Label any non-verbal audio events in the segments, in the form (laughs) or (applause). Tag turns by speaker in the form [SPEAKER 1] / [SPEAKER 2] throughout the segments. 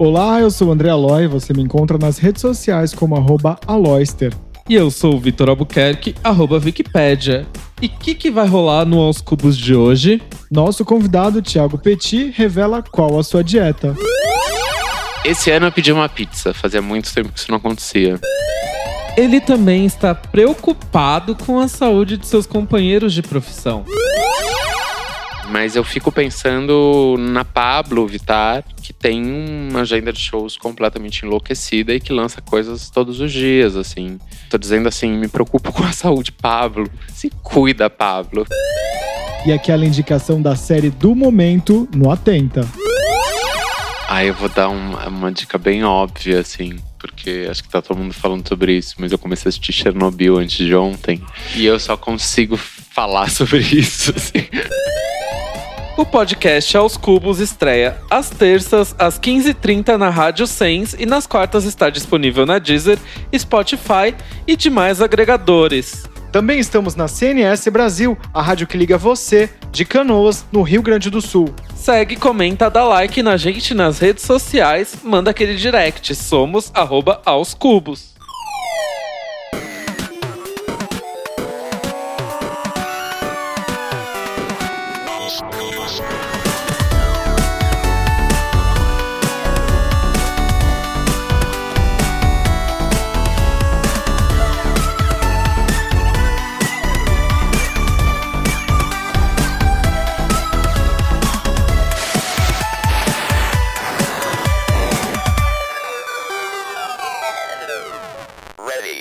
[SPEAKER 1] Olá, eu sou o André Aloy, você me encontra nas redes sociais como arroba Aloyster.
[SPEAKER 2] E eu sou o Vitor Albuquerque, arroba Wikipédia. E o que, que vai rolar no Aos Cubos de hoje?
[SPEAKER 1] Nosso convidado, Thiago Petit, revela qual a sua dieta.
[SPEAKER 3] Esse ano eu pedi uma pizza, fazia muito tempo que isso não acontecia.
[SPEAKER 2] Ele também está preocupado com a saúde de seus companheiros de profissão.
[SPEAKER 3] Mas eu fico pensando na Pablo Vitar, que tem uma agenda de shows completamente enlouquecida e que lança coisas todos os dias, assim. Tô dizendo assim, me preocupo (laughs) com a saúde, Pablo. Se cuida, Pablo.
[SPEAKER 1] E aquela indicação da série do momento no Atenta.
[SPEAKER 3] Ah, eu vou dar uma, uma dica bem óbvia, assim porque acho que tá todo mundo falando sobre isso, mas eu comecei a assistir Chernobyl antes de ontem e eu só consigo falar (laughs) sobre isso. Assim.
[SPEAKER 2] O podcast Aos Cubos estreia às terças, às 15h30 na Rádio Sens e nas quartas está disponível na Deezer, Spotify e demais agregadores.
[SPEAKER 1] Também estamos na CNS Brasil, a rádio que liga você, de Canoas, no Rio Grande do Sul.
[SPEAKER 2] Segue, comenta, dá like na gente nas redes sociais, manda aquele direct. Somos arroba aos cubos.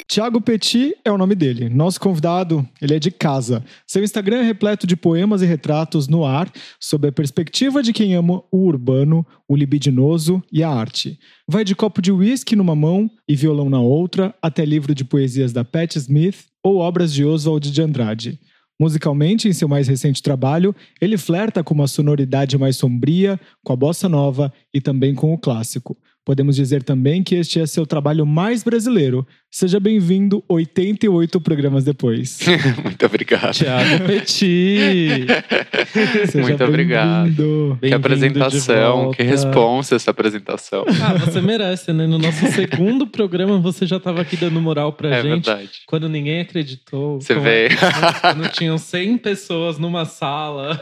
[SPEAKER 1] Tiago Petit é o nome dele. Nosso convidado, ele é de casa. Seu Instagram é repleto de poemas e retratos no ar, sob a perspectiva de quem ama o urbano, o libidinoso e a arte. Vai de copo de uísque numa mão e violão na outra, até livro de poesias da Pat Smith ou obras de Oswald de Andrade. Musicalmente, em seu mais recente trabalho, ele flerta com uma sonoridade mais sombria, com a bossa nova e também com o clássico. Podemos dizer também que este é seu trabalho mais brasileiro. Seja bem-vindo 88 programas depois. (laughs)
[SPEAKER 3] Muito obrigado.
[SPEAKER 2] Tiago Petit. (laughs)
[SPEAKER 3] Muito obrigado. Que apresentação, que responsa essa apresentação.
[SPEAKER 2] Ah, você merece, né? No nosso segundo programa você já estava aqui dando moral pra
[SPEAKER 3] é
[SPEAKER 2] gente.
[SPEAKER 3] Verdade.
[SPEAKER 2] Quando ninguém acreditou.
[SPEAKER 3] Você vê. (laughs)
[SPEAKER 2] Quando tinham 100 pessoas numa sala.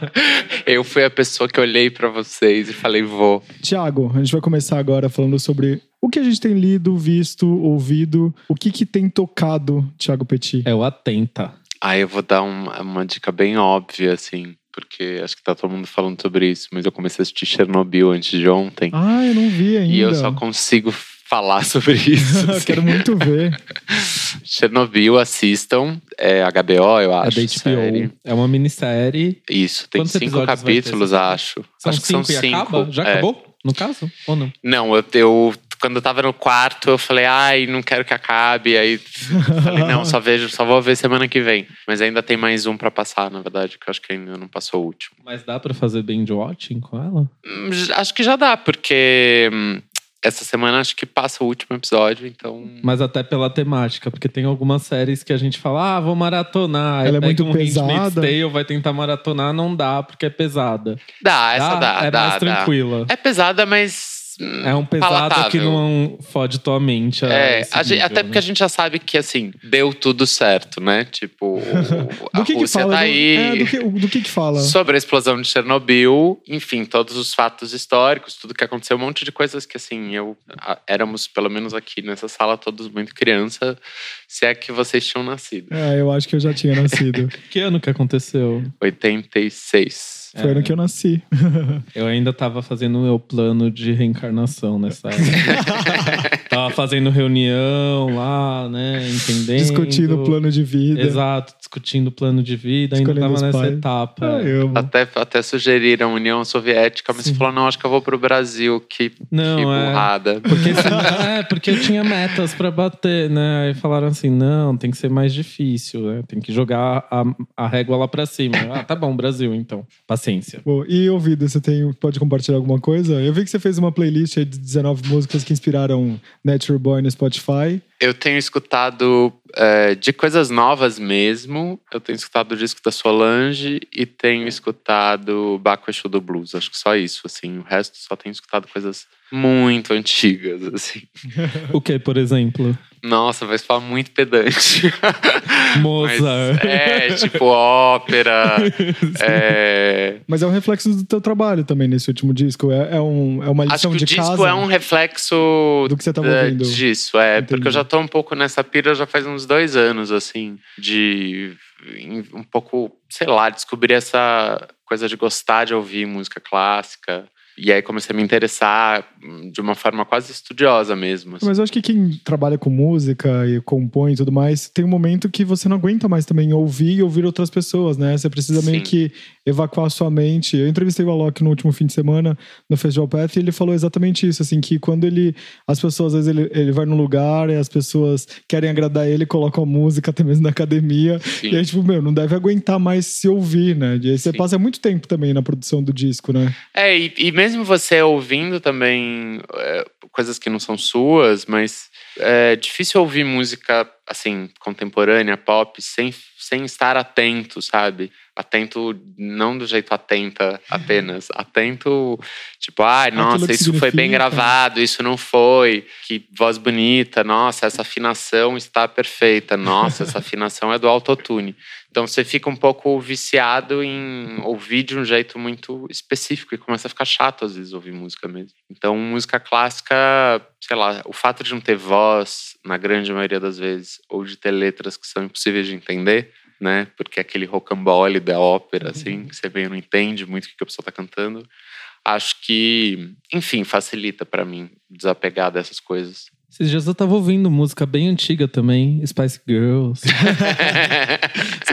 [SPEAKER 3] Eu fui a pessoa que olhei para vocês e falei, vou.
[SPEAKER 1] Tiago, a gente vai começar agora falando sobre o que a gente tem lido, visto, ouvido, o que que tem tocado, Thiago Petit?
[SPEAKER 2] É o Atenta.
[SPEAKER 3] Ah, eu vou dar uma, uma dica bem óbvia, assim, porque acho que tá todo mundo falando sobre isso, mas eu comecei a assistir Chernobyl antes de ontem.
[SPEAKER 1] Ah, eu não vi ainda.
[SPEAKER 3] E eu só consigo falar (laughs) sobre isso. (laughs)
[SPEAKER 1] assim. Quero muito ver. (laughs)
[SPEAKER 3] Chernobyl, assistam. É HBO, eu acho.
[SPEAKER 2] É da HBO. Série. É uma minissérie.
[SPEAKER 3] Isso, tem Quantos cinco capítulos, acho.
[SPEAKER 2] São
[SPEAKER 3] acho que
[SPEAKER 2] cinco
[SPEAKER 3] são
[SPEAKER 2] e
[SPEAKER 3] cinco.
[SPEAKER 2] Acaba? Já
[SPEAKER 3] é.
[SPEAKER 2] acabou? No caso? Ou não?
[SPEAKER 3] Não, eu, eu quando eu tava no quarto, eu falei, ai, não quero que acabe. Aí falei, não, só vejo, só vou ver semana que vem. Mas ainda tem mais um pra passar, na verdade, que eu acho que ainda não passou o último.
[SPEAKER 2] Mas dá pra fazer binge watching com ela?
[SPEAKER 3] Hum, Acho que já dá, porque hum, essa semana acho que passa o último episódio, então.
[SPEAKER 2] Mas até pela temática, porque tem algumas séries que a gente fala, ah, vou maratonar.
[SPEAKER 1] Ela é muito
[SPEAKER 2] um
[SPEAKER 1] pesada.
[SPEAKER 2] Tale, vai tentar maratonar, não dá, porque é pesada.
[SPEAKER 3] Dá, essa dá.
[SPEAKER 2] É
[SPEAKER 3] dá,
[SPEAKER 2] mais
[SPEAKER 3] dá.
[SPEAKER 2] tranquila.
[SPEAKER 3] É pesada, mas.
[SPEAKER 2] É um pesado
[SPEAKER 3] palatável.
[SPEAKER 2] que não fode tua mente.
[SPEAKER 3] É, a gente-
[SPEAKER 2] nível,
[SPEAKER 3] até porque a
[SPEAKER 2] né?
[SPEAKER 3] gente já sabe que, assim, deu tudo certo, né? Tipo, (laughs) a
[SPEAKER 1] Do que que
[SPEAKER 3] Rússia
[SPEAKER 1] fala?
[SPEAKER 3] tá aí.
[SPEAKER 1] é, do, que, do que que fala?
[SPEAKER 3] Sobre a explosão de Chernobyl, enfim, todos os fatos históricos, tudo que aconteceu, um monte de coisas que, assim, eu a- éramos, pelo menos aqui nessa sala, todos muito criança, se é que vocês tinham nascido.
[SPEAKER 1] É, eu acho que eu já tinha nascido. (laughs)
[SPEAKER 2] Que ano que aconteceu?
[SPEAKER 3] 86.
[SPEAKER 1] Foi ano que eu nasci.
[SPEAKER 2] Eu ainda tava fazendo o meu plano de reencarnação nessa época. (laughs) tava fazendo reunião lá, né? Entendendo.
[SPEAKER 1] Discutindo o plano de vida.
[SPEAKER 2] Exato, discutindo o plano de vida. Ainda tava nessa
[SPEAKER 1] pais.
[SPEAKER 2] etapa.
[SPEAKER 1] Ah.
[SPEAKER 3] Até, até sugeriram a União Soviética, mas
[SPEAKER 2] Sim.
[SPEAKER 3] falou: não, acho que eu vou pro Brasil. Que,
[SPEAKER 2] Não,
[SPEAKER 3] que
[SPEAKER 2] é.
[SPEAKER 3] burrada.
[SPEAKER 2] Porque, senão- (laughs) é, porque eu tinha metas pra bater, né? Aí falaram assim: não, tem que ser mais difícil, né? Tem que jogar a, a régua lá pra cima. Ah, tá bom, Brasil, então. Paciência.
[SPEAKER 1] Bom, e ouvido, você tem, pode compartilhar alguma coisa? Eu vi que você fez uma playlist aí de 19 músicas que inspiraram Natural Boy no Spotify.
[SPEAKER 3] Eu tenho escutado é, de coisas novas mesmo, eu tenho escutado o disco da Solange e tenho escutado Baco Exu do Blues. Acho que só isso, assim. O resto só tenho escutado coisas muito antigas, assim. (laughs)
[SPEAKER 2] o que, por exemplo?
[SPEAKER 3] Nossa, vai falar muito pedante. (laughs)
[SPEAKER 2] Mozart.
[SPEAKER 3] Mas é, tipo ópera. (laughs) é...
[SPEAKER 1] Mas é um reflexo do teu trabalho também nesse último disco. É, é, um, é uma lição
[SPEAKER 3] Acho que
[SPEAKER 1] de
[SPEAKER 3] o disco
[SPEAKER 1] casa
[SPEAKER 3] é um reflexo
[SPEAKER 1] do que você
[SPEAKER 3] da-
[SPEAKER 1] ouvindo.
[SPEAKER 3] disso, é.
[SPEAKER 1] Entendi.
[SPEAKER 3] Porque eu já tô um pouco nessa pira já faz uns dois anos, assim, de um pouco, sei lá, descobrir essa coisa de gostar de ouvir música clássica. E aí comecei a me interessar de uma forma quase estudiosa mesmo. assim.
[SPEAKER 1] Mas eu acho que quem trabalha com música e compõe e tudo mais, tem um momento que você não aguenta mais também ouvir e ouvir outras pessoas, né? Você precisa meio
[SPEAKER 3] Sim.
[SPEAKER 1] que evacuar sua mente. Eu entrevistei o Alok no último fim de semana no Festival Path e ele falou exatamente isso, assim, que quando ele as pessoas às vezes ele, ele vai num lugar e as pessoas querem agradar ele, colocam a música até mesmo na academia
[SPEAKER 3] Sim.
[SPEAKER 1] e aí tipo, meu, não deve aguentar mais se ouvir, né? E aí você
[SPEAKER 3] Sim.
[SPEAKER 1] passa muito tempo também na produção do disco, né?
[SPEAKER 3] É, e, e mesmo você ouvindo também é, coisas que não são suas, mas é difícil ouvir música, assim, contemporânea, pop, sem, sem estar atento, sabe? Atento, não do jeito atenta apenas. (laughs) Atento, tipo, ai,
[SPEAKER 1] Aquilo
[SPEAKER 3] nossa, isso foi bem gravado, isso não foi. Que voz bonita, nossa, essa afinação está perfeita. Nossa, essa (laughs) afinação é do autotune. Então você fica um pouco viciado em ouvir de um jeito muito específico e começa a ficar chato às vezes ouvir música mesmo. Então música clássica, sei lá, o fato de não ter voz na grande maioria das vezes ou de ter letras que são impossíveis de entender, né? Porque aquele rocambole da ópera assim, que você meio não entende muito o que a pessoa tá cantando. Acho que, enfim, facilita pra mim desapegar dessas coisas.
[SPEAKER 2] Esses dias eu tava ouvindo música bem antiga também, Spice Girls. (laughs)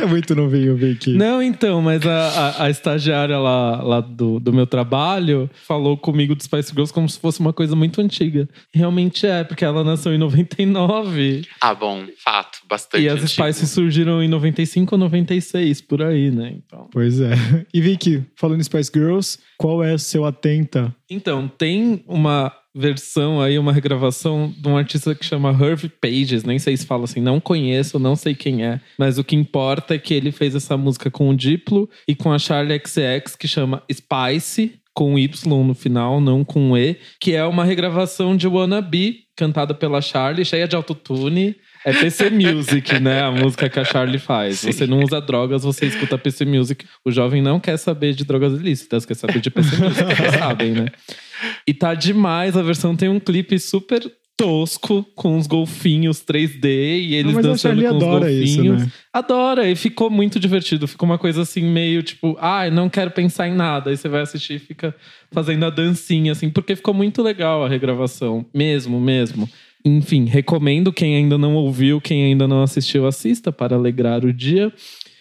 [SPEAKER 1] É muito novinho, Vicky.
[SPEAKER 2] Não, então, mas a, a, a estagiária lá, lá do, do meu trabalho falou comigo do Spice Girls como se fosse uma coisa muito antiga. Realmente é, porque ela nasceu em 99.
[SPEAKER 3] ah, bom, fato, bastante.
[SPEAKER 2] e as
[SPEAKER 3] antigo.
[SPEAKER 2] Spice surgiram em 95 ou 96, por aí, né? Então.
[SPEAKER 1] Pois é. E Vicky, falando em Spice Girls, qual é o seu atenta?
[SPEAKER 2] Então, tem uma versão aí, uma regravação de um artista que chama Hervey Pages, nem sei se fala assim, não conheço, não sei quem é, mas o que importa é que ele fez essa música com o Diplo e com a Charlie XX que chama Spice, com Y no final, não com E, que é uma regravação de Wanna Be, cantada pela Charlie, cheia de autotune. É PC Music, né? A música que a Charlie faz. Você não usa drogas, você escuta PC Music. O jovem não quer saber de drogas ilícitas, quer saber de PC Music, vocês sabem, né? E tá demais, a versão tem um clipe super tosco, com os golfinhos 3D e eles
[SPEAKER 1] a
[SPEAKER 2] dançando com os
[SPEAKER 1] adora isso,
[SPEAKER 2] golfinhos.
[SPEAKER 1] né?
[SPEAKER 2] Adora, e ficou muito divertido. Ficou uma coisa assim, meio tipo, ah, não quero pensar em nada. Aí você vai assistir e fica fazendo a dancinha, assim, porque ficou muito legal a regravação. Mesmo, mesmo. Enfim, recomendo quem ainda não ouviu, quem ainda não assistiu, assista para alegrar o dia.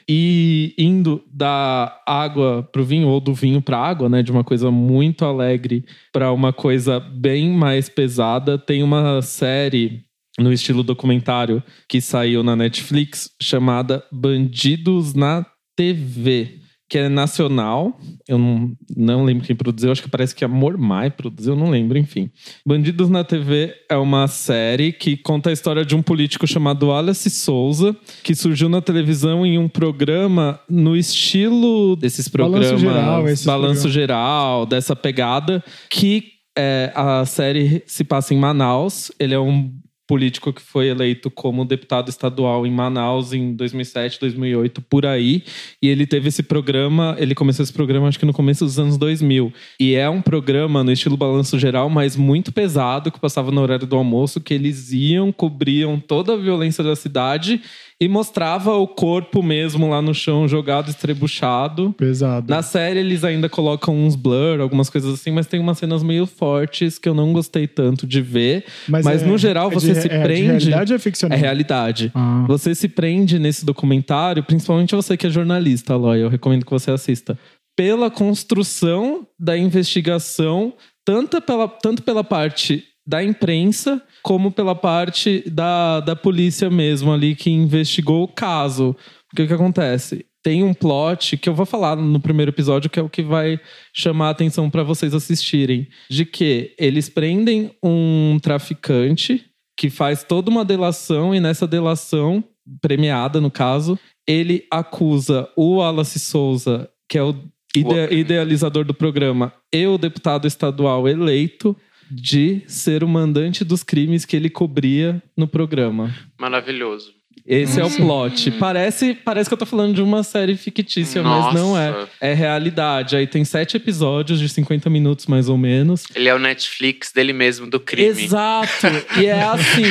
[SPEAKER 2] E indo da água pro vinho, ou do vinho pra água, né? De uma coisa muito alegre para uma coisa bem mais pesada, tem uma série no estilo documentário que saiu na Netflix chamada Bandidos na TV. Que é nacional, eu não, não lembro quem produziu, acho que parece que a Mormai produziu, não lembro, enfim. Bandidos na TV é uma série que conta a história de um político chamado Wallace Souza, que surgiu na televisão em um programa no estilo desses programas.
[SPEAKER 1] Balanço Geral, esses
[SPEAKER 2] Balanço
[SPEAKER 1] programas.
[SPEAKER 2] Geral, dessa pegada, que é, a série se passa em Manaus. Ele é um político que foi eleito como deputado estadual em Manaus em 2007, 2008, por aí. E ele teve esse programa, ele começou esse programa acho que no começo dos anos 2000. E é um programa no estilo balanço geral, mas muito pesado, que passava no horário do almoço, que eles iam, cobriam toda a violência da cidade e mostrava o corpo mesmo lá no chão, jogado, estrebuchado.
[SPEAKER 1] Pesado.
[SPEAKER 2] Na série eles ainda colocam uns blur, algumas coisas assim, mas tem umas cenas meio fortes que eu não gostei tanto de ver. Mas,
[SPEAKER 1] é-
[SPEAKER 2] no geral
[SPEAKER 1] é
[SPEAKER 2] você
[SPEAKER 1] de-
[SPEAKER 2] se
[SPEAKER 1] é
[SPEAKER 2] prende.
[SPEAKER 1] De realidade ou é
[SPEAKER 2] É
[SPEAKER 1] ficcional?
[SPEAKER 2] realidade.
[SPEAKER 1] Ah.
[SPEAKER 2] Você se prende nesse documentário, principalmente você que é jornalista, Aloy, eu recomendo que você assista. Pela construção da investigação, tanto pela, tanto pela parte da imprensa, como pela parte da, da polícia mesmo ali que investigou o caso. Porque o que acontece? Tem um plot que eu vou falar no primeiro episódio, que é o que vai chamar a atenção para vocês assistirem. De que eles prendem um traficante que faz toda uma delação e nessa delação, premiada no caso, ele acusa o Wallace Souza, que é o ide idealizador do programa, e o deputado estadual eleito de ser o mandante dos crimes que ele cobria no programa.
[SPEAKER 3] Maravilhoso.
[SPEAKER 2] Esse é o plot. Parece, parece que eu tô falando de uma série fictícia, mas não é.
[SPEAKER 3] Nossa.
[SPEAKER 2] É realidade. Aí tem sete episódios de 50 minutos, mais ou menos.
[SPEAKER 3] Ele é o Netflix dele mesmo, do crime.
[SPEAKER 2] Exato. E é assim.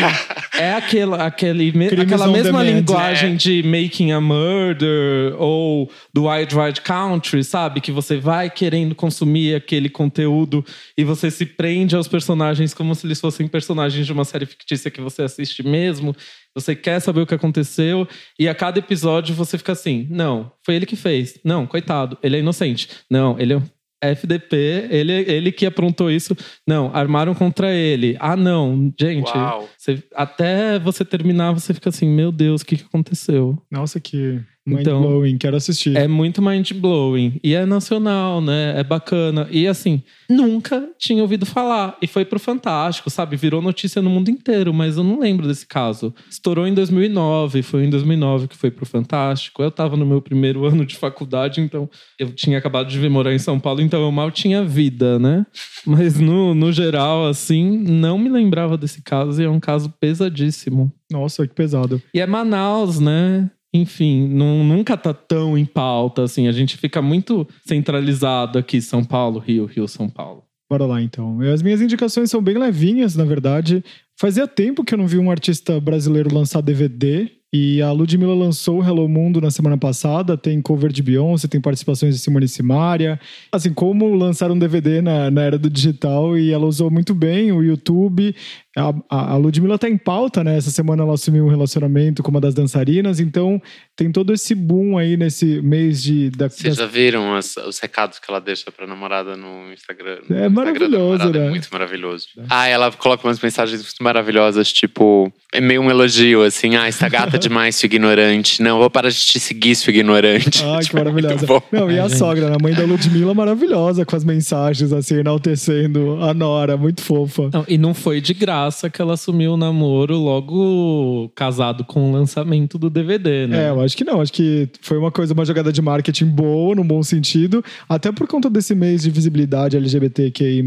[SPEAKER 2] É aquela, aquele, me- aquela mesma
[SPEAKER 1] demand.
[SPEAKER 2] linguagem de Making a Murder ou do Wild Wild Country, sabe? Que você vai querendo consumir aquele conteúdo e você se prende aos personagens como se eles fossem personagens de uma série fictícia que você assiste mesmo. Você quer saber o que aconteceu e a cada episódio você fica assim: não, foi ele que fez. Não, coitado, ele é inocente. Não, ele é um FDP, ele, ele que aprontou isso. Não, armaram contra ele. Ah, não, gente. Você- até você terminar, você fica assim: meu Deus, o que, que aconteceu?
[SPEAKER 1] Nossa, que
[SPEAKER 2] Então,
[SPEAKER 1] mind-blowing. Quero assistir.
[SPEAKER 2] É muito mind-blowing. E é nacional, né? É bacana. E assim, nunca tinha ouvido falar. E foi pro Fantástico, sabe? Virou notícia no mundo inteiro, mas eu não lembro desse caso. Estourou em 2009, foi em 2009 que foi pro Fantástico. Eu tava no meu primeiro (laughs) ano de faculdade, então eu tinha acabado de vir morar em São Paulo, então eu mal tinha vida, né? Mas no, no geral, assim, não me lembrava desse caso e é um caso pesadíssimo.
[SPEAKER 1] Nossa, que pesado.
[SPEAKER 2] E é Manaus, né? Enfim, não- nunca tá tão em pauta, assim. A gente fica muito centralizado aqui, São Paulo, Rio, Rio, São Paulo.
[SPEAKER 1] Bora lá, então. E As minhas indicações são bem levinhas, na verdade. Fazia tempo que eu não vi um artista brasileiro lançar DVD. E a Ludmilla lançou Hello Mundo na semana passada. Tem cover de Beyoncé, tem participações de Simone Simaria. Assim, como lançar um DVD na, na era do digital. E ela usou muito bem o YouTube. A, a, a Ludmilla tá em pauta, né? Essa semana ela assumiu um relacionamento com uma das dançarinas. Então, tem todo esse boom aí nesse mês de... Da,
[SPEAKER 3] Vocês
[SPEAKER 1] das-
[SPEAKER 3] já viram as- os recados que ela deixa pra namorada no Instagram? no
[SPEAKER 1] É
[SPEAKER 3] Instagram
[SPEAKER 1] maravilhoso, né?
[SPEAKER 3] É muito maravilhoso. Ah, ela coloca umas mensagens muito maravilhosas, tipo, é meio um elogio, assim, ah, está gata (laughs) demais, seu ignorante. Não, vou parar de te seguir, seu ignorante. (laughs)
[SPEAKER 1] Que
[SPEAKER 3] Tipo, é muito
[SPEAKER 1] maravilhosa.
[SPEAKER 3] bom.
[SPEAKER 1] Não, e a sogra, né? a mãe da Ludmilla, maravilhosa com as mensagens, assim, enaltecendo a Nora, muito fofa.
[SPEAKER 2] Não, e não foi de graça que ela assumiu o namoro logo casado com o lançamento do DVD, né?
[SPEAKER 1] É, eu acho que não. Acho que foi uma coisa, uma jogada de marketing boa, num bom sentido. Até por conta desse mês de visibilidade LGBTQI.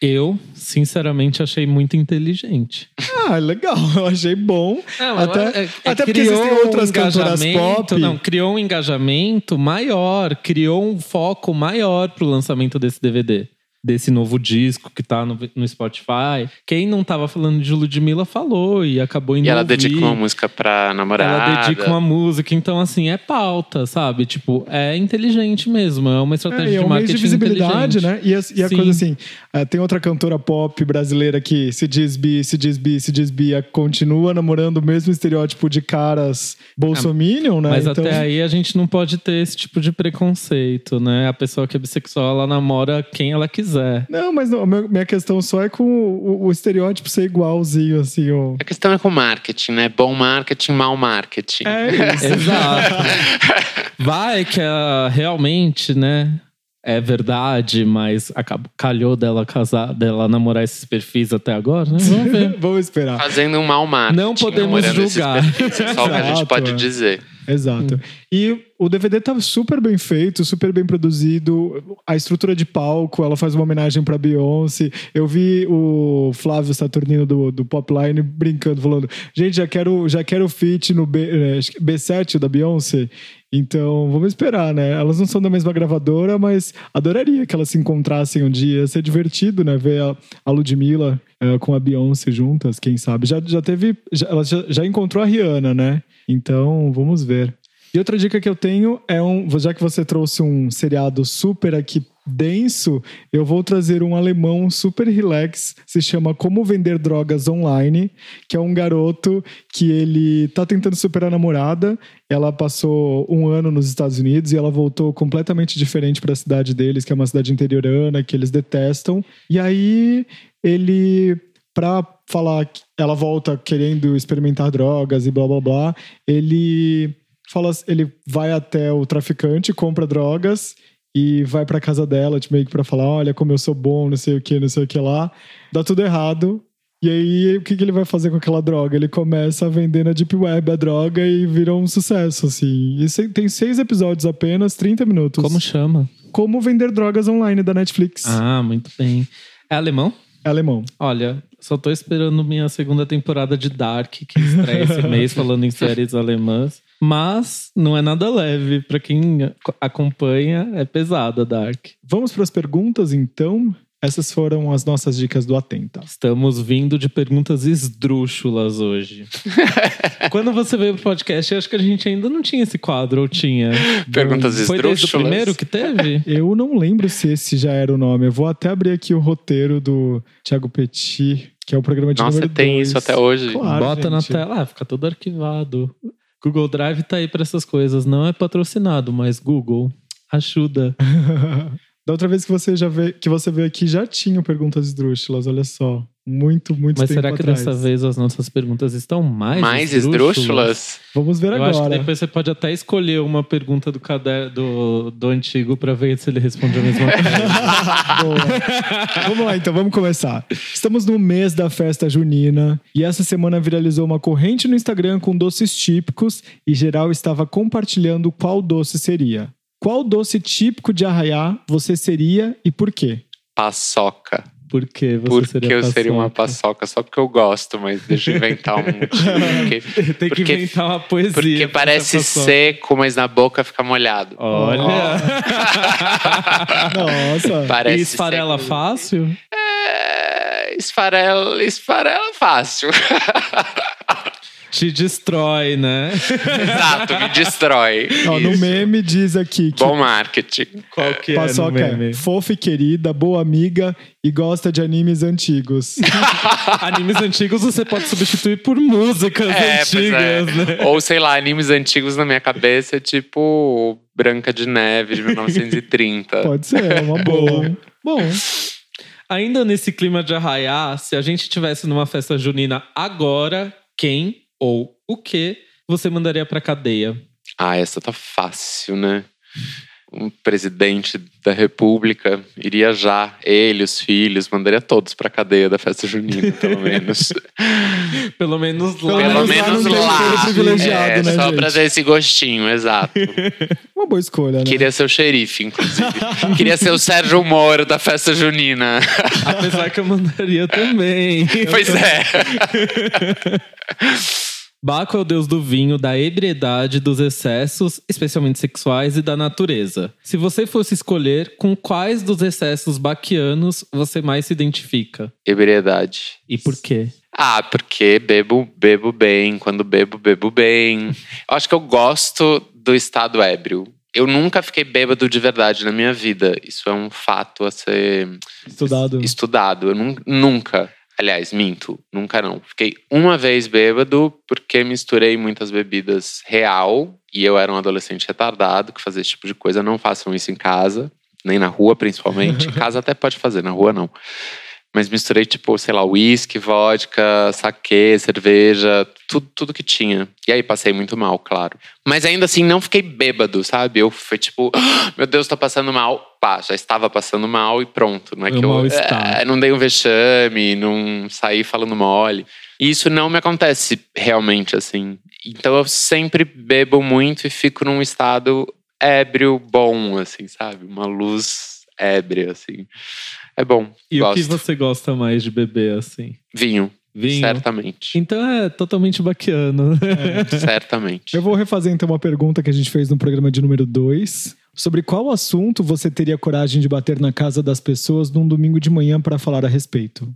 [SPEAKER 2] Eu, sinceramente, achei muito inteligente.
[SPEAKER 1] Ah, legal. (laughs) Eu achei bom.
[SPEAKER 2] Não,
[SPEAKER 1] até
[SPEAKER 2] é- é-
[SPEAKER 1] até porque existem outras
[SPEAKER 2] um
[SPEAKER 1] cantoras pop.
[SPEAKER 2] Não, criou um engajamento maior, criou um foco maior pro lançamento desse DVD. Desse novo disco que tá no, no Spotify. Quem não tava falando de Ludmilla falou e acabou indo
[SPEAKER 3] E ela
[SPEAKER 2] ouvir.
[SPEAKER 3] dedica uma música pra namorada.
[SPEAKER 2] Ela dedica uma música, então assim, é pauta, sabe? Tipo, é inteligente mesmo, é uma estratégia
[SPEAKER 1] É, é
[SPEAKER 2] de
[SPEAKER 1] um mês
[SPEAKER 2] marketing
[SPEAKER 1] de visibilidade, né? E a, e a coisa assim, eh, tem outra cantora pop brasileira que se diz bi, se diz bi, se diz bi, continua namorando o mesmo estereótipo de caras bolsominion, né?
[SPEAKER 2] Mas
[SPEAKER 1] Então,
[SPEAKER 2] até aí a gente não pode ter esse tipo de preconceito, né? A pessoa que é bissexual, ela namora quem ela quiser.
[SPEAKER 1] Não, mas não, minha questão só é com o, o estereótipo ser igualzinho, assim, ó.
[SPEAKER 3] A questão é com marketing, né? Bom marketing, mau marketing.
[SPEAKER 1] É (laughs) isso.
[SPEAKER 2] Exato. Vai que ah, realmente, né? É verdade, mas acabou, calhou dela casar, dela namorar esses perfis até agora, né? Vamos ver. (laughs)
[SPEAKER 1] Vamos esperar.
[SPEAKER 3] Fazendo um mau marketing.
[SPEAKER 2] Não podemos
[SPEAKER 3] esses
[SPEAKER 2] julgar.
[SPEAKER 3] perfis, É só o que a gente pode
[SPEAKER 1] é.
[SPEAKER 3] dizer.
[SPEAKER 1] Exato. E o DVD tá super bem feito, super bem produzido. A estrutura de palco, ela faz uma homenagem pra Beyoncé. Eu vi o Flávio Saturnino do, do Popline brincando, falando: gente, já quero, já quero feat no B, que B7 da Beyoncé. Então, vamos esperar, né? Elas não são da mesma gravadora, mas adoraria que elas se encontrassem um dia. Ia ser divertido, né? Ver a, a Ludmilla eh, com a Beyoncé juntas, quem sabe. Já, já teve. Já, ela já, já encontrou a Rihanna, né? Então, vamos ver. E outra dica que eu tenho é um. Já que você trouxe um seriado super aqui denso, eu vou trazer um alemão super relax, se chama Como Vender Drogas Online, que é um garoto que ele tá tentando superar a namorada. Ela passou um ano nos Estados Unidos e ela voltou completamente diferente para a cidade deles, que é uma cidade interiorana, que eles detestam. E aí ele pra falar que ela volta querendo experimentar drogas e blá blá blá, ele fala, ele vai até o traficante, compra drogas e vai pra casa dela, tipo, meio que pra falar, olha como eu sou bom, não sei o que, não sei o que lá. Dá tudo errado E aí, o que, que ele vai fazer com aquela droga? Ele começa a vender na Deep Web a droga e vira um sucesso, assim. E se- tem seis episódios apenas, 30 minutos.
[SPEAKER 2] Como chama?
[SPEAKER 1] Como vender drogas online da Netflix.
[SPEAKER 2] Ah, muito bem. É alemão?
[SPEAKER 1] É alemão.
[SPEAKER 2] Olha, só tô esperando minha segunda temporada de Dark, que estreia esse (laughs) mês, falando em séries alemãs. Mas não é nada leve. Pra quem ac- acompanha, é pesada Dark.
[SPEAKER 1] Vamos para as perguntas, então. Essas foram as nossas dicas do Atenta.
[SPEAKER 2] Estamos vindo de perguntas esdrúxulas hoje. (laughs) Quando você veio pro podcast, eu acho que a gente ainda não tinha esse quadro, ou tinha?
[SPEAKER 3] Perguntas
[SPEAKER 2] Foi desde o
[SPEAKER 3] esdrúxulas.
[SPEAKER 2] primeiro que teve? (laughs)
[SPEAKER 1] Eu não lembro se esse já era o nome. Eu vou até abrir aqui o roteiro do Thiago Petit, que é o programa de
[SPEAKER 3] Nossa,
[SPEAKER 1] número
[SPEAKER 3] tem
[SPEAKER 1] dois.
[SPEAKER 3] isso até hoje.
[SPEAKER 1] Claro,
[SPEAKER 2] Bota na
[SPEAKER 1] gente.
[SPEAKER 2] tela, ah, fica todo arquivado. Google Drive tá aí pra essas coisas. Não é patrocinado, mas Google ajuda. (laughs)
[SPEAKER 1] Da outra vez que você já vê, que você veio aqui já tinham perguntas esdrúxulas, olha só. Muito, muito
[SPEAKER 2] Mas
[SPEAKER 1] tempo
[SPEAKER 2] será que
[SPEAKER 1] atrás.
[SPEAKER 2] dessa vez as nossas perguntas estão mais,
[SPEAKER 3] Mais
[SPEAKER 2] esdrúxulas?
[SPEAKER 3] esdrúxulas?
[SPEAKER 1] Vamos ver
[SPEAKER 2] Eu acho que
[SPEAKER 1] agora.
[SPEAKER 2] depois você pode até escolher uma pergunta do caderno do, do antigo pra ver se ele responde a mesma (laughs) coisa.
[SPEAKER 1] Boa. vamos lá, então, vamos começar. Estamos no mês da festa junina e essa semana viralizou uma corrente no Instagram com doces típicos e geral estava compartilhando qual doce seria. Qual doce típico de Arraiá você seria e por quê?
[SPEAKER 3] Paçoca.
[SPEAKER 2] Por que você
[SPEAKER 3] Porque
[SPEAKER 2] seria
[SPEAKER 3] eu seria uma
[SPEAKER 2] paçoca?
[SPEAKER 3] paçoca só porque eu gosto, mas deixa eu inventar um motivo. (laughs) Porque,
[SPEAKER 2] Tem que
[SPEAKER 3] Porque-
[SPEAKER 2] inventar uma poesia.
[SPEAKER 3] porque parece
[SPEAKER 2] paçoca.
[SPEAKER 3] seco, mas na boca fica molhado.
[SPEAKER 2] Olha. (laughs)
[SPEAKER 1] Nossa.
[SPEAKER 3] Parece
[SPEAKER 2] e esfarela
[SPEAKER 3] seco.
[SPEAKER 2] fácil?
[SPEAKER 3] É, esfarela, esfarela fácil. (laughs)
[SPEAKER 2] Te destrói, né?
[SPEAKER 3] Exato, me destrói.
[SPEAKER 1] Ó, no meme diz aqui que
[SPEAKER 3] Bom marketing.
[SPEAKER 2] Qual que
[SPEAKER 1] paçoca
[SPEAKER 2] é no meme?
[SPEAKER 1] é fofa e querida, boa amiga e gosta de animes antigos. (laughs)
[SPEAKER 2] Animes antigos você pode substituir por músicas
[SPEAKER 3] É, é.
[SPEAKER 2] antigas, né?
[SPEAKER 3] Ou sei lá, animes antigos na minha cabeça é tipo Branca de Neve de 1930. (laughs)
[SPEAKER 1] Pode ser, é uma boa. Bom,
[SPEAKER 2] Ainda nesse clima de arraiar, se a gente tivesse numa festa junina agora, quem ou o que você mandaria pra cadeia?
[SPEAKER 3] Ah, essa tá fácil, né? Um presidente da república iria já, ele, os filhos, mandaria todos pra cadeia da festa junina, pelo (laughs) menos.
[SPEAKER 2] Pelo menos lá.
[SPEAKER 1] Pelo
[SPEAKER 3] Pelo
[SPEAKER 1] menos lá
[SPEAKER 3] lá. é,
[SPEAKER 1] né,
[SPEAKER 3] só
[SPEAKER 1] gente?
[SPEAKER 3] pra ter esse gostinho, exato. (laughs)
[SPEAKER 1] uma boa escolha, né?
[SPEAKER 3] Queria ser o xerife, inclusive. Queria ser o Sérgio Moro da festa junina.
[SPEAKER 2] Apesar que eu mandaria também.
[SPEAKER 3] pois é. (laughs)
[SPEAKER 2] Baco é o deus do vinho, da ebriedade, dos excessos, especialmente sexuais, e da natureza. Se você fosse escolher, com quais dos excessos baquianos você mais se identifica?
[SPEAKER 3] Ebriedade.
[SPEAKER 2] E por quê?
[SPEAKER 3] Ah, porque bebo, bebo bem. Quando bebo, bebo bem. Eu acho que eu gosto do estado ébrio. Eu nunca fiquei bêbado de verdade na minha vida. Isso é um fato a ser
[SPEAKER 1] Estudado.
[SPEAKER 3] estudado. Eu nun- nunca. Aliás, minto, nunca não. Fiquei uma vez bêbado porque misturei muitas bebidas real e eu era um adolescente retardado que fazia esse tipo de coisa. Não façam isso em casa, nem na rua principalmente. em casa até pode fazer, na rua não. Mas misturei, tipo, sei lá, uísque, vodka, saquê, cerveja, tudo, tudo que tinha. E aí passei muito mal, claro. Mas ainda assim, não fiquei bêbado, sabe? Eu fui tipo, "Ah, (gasps) meu Deus, tô passando mal. Pá, já estava passando mal e pronto. Não é
[SPEAKER 2] Foi
[SPEAKER 3] que eu é, não dei um vexame, não saí falando mole. E isso não me acontece realmente, assim. Então eu sempre bebo muito e fico num estado ébrio bom, assim, sabe? Uma luz ébria, assim. É bom.
[SPEAKER 2] E
[SPEAKER 3] gosto.
[SPEAKER 2] o que você gosta mais de beber, assim?
[SPEAKER 3] Vinho,
[SPEAKER 2] Vinho?
[SPEAKER 3] certamente.
[SPEAKER 2] Então é totalmente baquiano. (laughs)
[SPEAKER 3] certamente.
[SPEAKER 1] Eu vou refazer então uma pergunta que a gente fez no programa de número 2. Sobre qual assunto você teria coragem de bater na casa das pessoas num domingo de manhã para falar a respeito?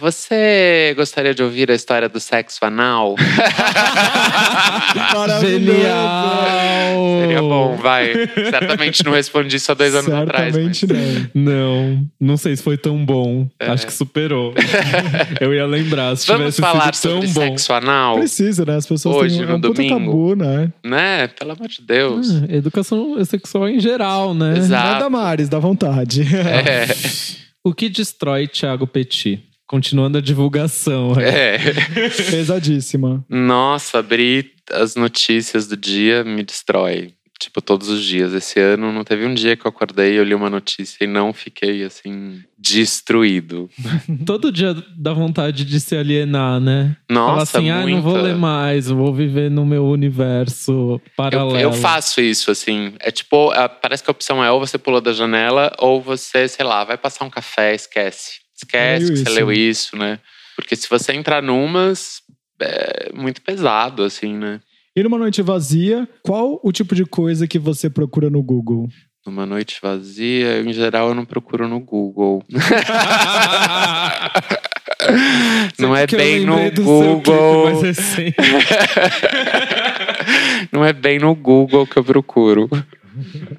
[SPEAKER 3] Você gostaria de ouvir a história do sexo anal? (laughs)
[SPEAKER 2] Genial!
[SPEAKER 3] Seria bom, vai. Certamente não respondi isso há dois anos atrás.
[SPEAKER 1] Certamente
[SPEAKER 3] mas-
[SPEAKER 1] não.
[SPEAKER 2] Não, não sei se foi tão bom. Acho que superou. (laughs) Eu ia lembrar se
[SPEAKER 3] Vamos
[SPEAKER 2] tivesse
[SPEAKER 3] falar
[SPEAKER 2] sido tão
[SPEAKER 3] sobre
[SPEAKER 2] bom.
[SPEAKER 3] sexo anal?
[SPEAKER 1] Precisa, né? As pessoas
[SPEAKER 3] Hoje,
[SPEAKER 1] têm
[SPEAKER 3] no
[SPEAKER 1] um
[SPEAKER 3] domingo.
[SPEAKER 1] tabu, né?
[SPEAKER 3] Né? Pelo amor de Deus.
[SPEAKER 2] Ah, educação sexual em geral, né?
[SPEAKER 3] Exato.
[SPEAKER 1] Nada Mares, dá vontade.
[SPEAKER 3] É. (laughs)
[SPEAKER 2] O que destrói Thiago Petit? Continuando a divulgação. é.
[SPEAKER 3] É. (laughs)
[SPEAKER 1] Pesadíssima.
[SPEAKER 3] Nossa, abrir as notícias do dia me destrói. Tipo, todos os dias. Esse ano não teve um dia que eu acordei, eu li uma notícia e não fiquei, assim, destruído. (laughs)
[SPEAKER 2] Todo dia dá vontade de se alienar, né?
[SPEAKER 3] Nossa,
[SPEAKER 2] assim, ah, não vou ler mais, eu vou viver no meu universo
[SPEAKER 3] Eu,
[SPEAKER 2] paralelo.
[SPEAKER 3] eu faço isso, assim. É tipo, parece que a opção é ou você pulou da janela, ou você, sei lá, vai passar um café, esquece. Esquece que você
[SPEAKER 1] isso.
[SPEAKER 3] leu isso, né? Porque se você entrar numas, é muito pesado, assim, né?
[SPEAKER 1] E numa noite vazia, qual o tipo de coisa que você procura no Google?
[SPEAKER 3] Numa noite vazia, em geral, eu não procuro no Google. (laughs) não é bem no
[SPEAKER 2] seu clipe
[SPEAKER 3] Google.
[SPEAKER 2] mais recente. (laughs)
[SPEAKER 3] não é bem no Google que eu procuro.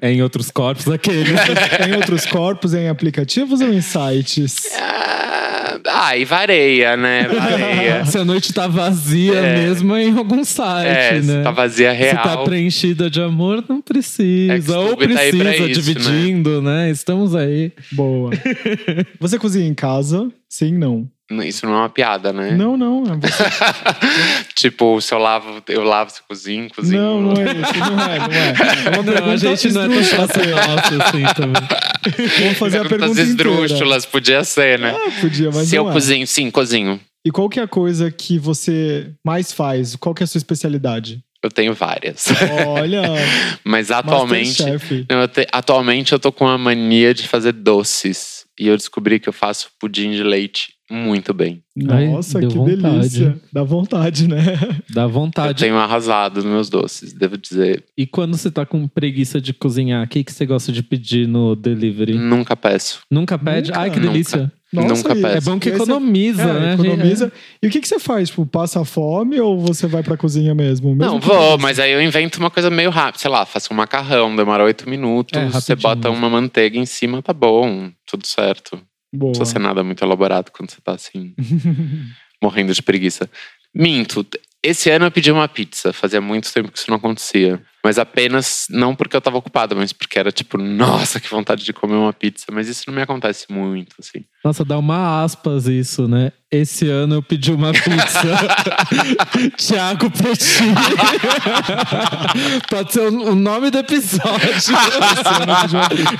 [SPEAKER 2] Em outros corpos aquele.
[SPEAKER 1] É (laughs) em outros corpos, em aplicativos ou em sites?
[SPEAKER 3] Ah, ah, e vareia, né? Vareia. (laughs)
[SPEAKER 2] Se a noite tá vazia
[SPEAKER 3] É.
[SPEAKER 2] mesmo, é em algum site,
[SPEAKER 3] É,
[SPEAKER 2] né?
[SPEAKER 3] se tá vazia
[SPEAKER 2] Se tá
[SPEAKER 3] real.
[SPEAKER 2] preenchida de amor, não precisa.
[SPEAKER 3] É
[SPEAKER 2] Ou
[SPEAKER 3] tá
[SPEAKER 2] precisa,
[SPEAKER 3] pra isso,
[SPEAKER 2] dividindo, né? Estamos aí.
[SPEAKER 1] Boa. (laughs) Você cozinha em casa? Sim, não.
[SPEAKER 3] Isso não é uma piada, né?
[SPEAKER 1] Não, não. é você- (laughs)
[SPEAKER 3] tipo, se eu lavo, eu lavo, se eu cozinho, cozinho.
[SPEAKER 1] Não, não é isso. Não é, não é. (laughs)
[SPEAKER 2] Não,
[SPEAKER 1] pergunta
[SPEAKER 2] a gente não é tão fácil nossa assim também.
[SPEAKER 1] Vamos fazer a pergunta inteira.
[SPEAKER 3] esdrúxulas, podia ser, né?
[SPEAKER 1] Ah, podia, mas
[SPEAKER 3] se eu
[SPEAKER 1] não é.
[SPEAKER 3] cozinho, sim, cozinho.
[SPEAKER 1] E qual que é a coisa que você mais faz? Qual que é a sua especialidade?
[SPEAKER 3] Eu tenho várias.
[SPEAKER 1] Olha, (laughs)
[SPEAKER 3] Mas atualmente, não, eu te- atualmente eu tô com a mania de fazer doces. E eu descobri que eu faço pudim de leite muito bem.
[SPEAKER 2] Ai,
[SPEAKER 1] Nossa,
[SPEAKER 2] deu
[SPEAKER 1] que
[SPEAKER 2] vontade.
[SPEAKER 1] delícia. Dá vontade, né? (laughs)
[SPEAKER 2] Dá
[SPEAKER 3] Eu
[SPEAKER 2] vontade.
[SPEAKER 3] tenho arrasado nos meus doces, devo dizer.
[SPEAKER 2] E quando você tá com preguiça de cozinhar, o que, que você gosta de pedir no delivery?
[SPEAKER 3] Nunca peço.
[SPEAKER 2] Nunca pede?
[SPEAKER 1] Nunca.
[SPEAKER 2] Ai, que
[SPEAKER 3] Nunca.
[SPEAKER 2] delícia.
[SPEAKER 3] Nunca
[SPEAKER 1] e-
[SPEAKER 3] peço.
[SPEAKER 2] É bom que economiza,
[SPEAKER 1] É,
[SPEAKER 2] né?
[SPEAKER 1] economiza. E o que, que você faz? Tipo, passa fome ou você vai pra cozinha mesmo? Mesmo
[SPEAKER 3] Não, vou,
[SPEAKER 1] você-
[SPEAKER 3] mas aí eu invento uma coisa meio rápida. Sei lá, faço um macarrão, demora oito minutos.
[SPEAKER 2] É,
[SPEAKER 3] você bota uma manteiga em cima, tá bom, tudo certo.
[SPEAKER 1] Boa.
[SPEAKER 3] Não precisa ser nada muito elaborado quando você tá assim, (laughs) morrendo de preguiça. Minto, esse ano eu pedi uma pizza. Fazia muito tempo que isso não acontecia. Mas apenas, não porque eu tava ocupado, mas porque era tipo, nossa, que vontade de comer uma pizza. Mas isso não me acontece muito, assim.
[SPEAKER 2] Nossa, dá uma aspas isso, né? Esse ano eu pedi uma pizza. (laughs) Tiago Petit. (laughs) Pode ser o nome do episódio.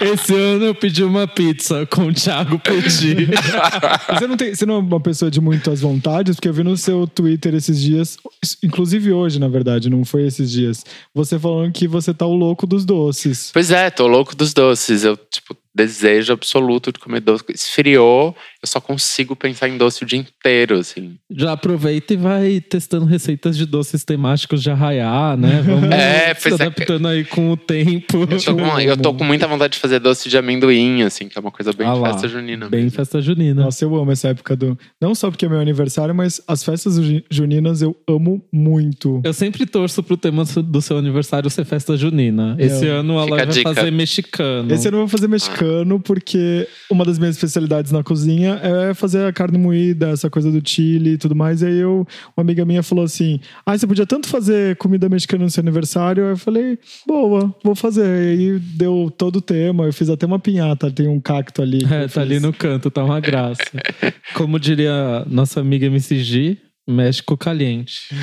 [SPEAKER 2] Esse ano eu pedi uma pizza com o Thiago Petit. (laughs)
[SPEAKER 1] Você não, tem, você não é uma pessoa de muitas vontades? Porque eu vi no seu Twitter esses dias, inclusive hoje, na verdade, não foi esses dias. Você falando que você tá o louco dos doces.
[SPEAKER 3] Pois é, tô louco dos doces. Eu, tipo, desejo absoluto de comer doce. Esfriou, eu só consigo pensar em doce o dia inteiro, assim.
[SPEAKER 2] Já aproveita e vai testando receitas de doces temáticos de arraiar, né? (laughs) Vamos
[SPEAKER 3] É,
[SPEAKER 2] se
[SPEAKER 3] é.
[SPEAKER 2] adaptando aí com o tempo.
[SPEAKER 3] Eu tô, com, eu tô com muita vontade de fazer doce de amendoim, assim, que é uma coisa bem
[SPEAKER 2] Ah
[SPEAKER 3] de
[SPEAKER 2] lá,
[SPEAKER 3] festa junina.
[SPEAKER 2] Bem
[SPEAKER 3] mesmo.
[SPEAKER 2] festa junina.
[SPEAKER 1] Nossa, eu amo essa época do. Não só porque é meu aniversário, mas as festas ju- juninas eu amo muito.
[SPEAKER 2] Eu sempre torço pro tema do seu aniversário ser festa junina. Esse
[SPEAKER 1] É.
[SPEAKER 2] ano ela vai fazer mexicano.
[SPEAKER 1] Esse ano eu vou fazer mexicano, porque uma das minhas especialidades na cozinha é fazer a carne moída, essa coisa do chile e tudo mais. E aí eu, uma amiga minha falou assim: Ah, você podia tanto fazer comida mexicana no seu aniversário. Aí eu falei, boa, vou fazer. E aí deu todo o tema. Eu fiz até uma pinhata, tem um cacto ali.
[SPEAKER 2] É, tá ali
[SPEAKER 1] fiz.
[SPEAKER 2] no canto, tá uma graça. (laughs) Como diria nossa amiga MCG, México caliente. (laughs)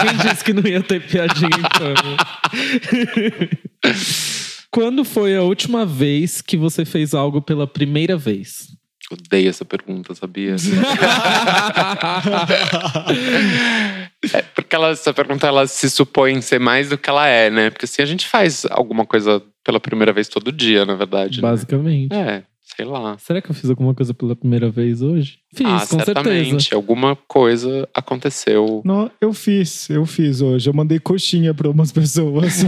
[SPEAKER 2] Quem disse que não ia ter piadinha infame? (laughs) Quando foi a última vez que você fez algo pela primeira vez?
[SPEAKER 3] Odeio essa pergunta, sabia? (laughs) é porque ela, essa pergunta ela se supõe ser mais do que ela é, né? Porque assim, a gente faz alguma coisa pela primeira vez todo dia, na verdade. né?
[SPEAKER 2] Basicamente.
[SPEAKER 3] É, sei lá.
[SPEAKER 2] Será que eu fiz alguma coisa pela primeira vez hoje? Fiz,
[SPEAKER 3] ah,
[SPEAKER 2] com
[SPEAKER 3] certamente.
[SPEAKER 2] certeza.
[SPEAKER 3] Alguma coisa aconteceu.
[SPEAKER 1] Não, eu fiz, eu fiz hoje. Eu mandei coxinha pra umas pessoas.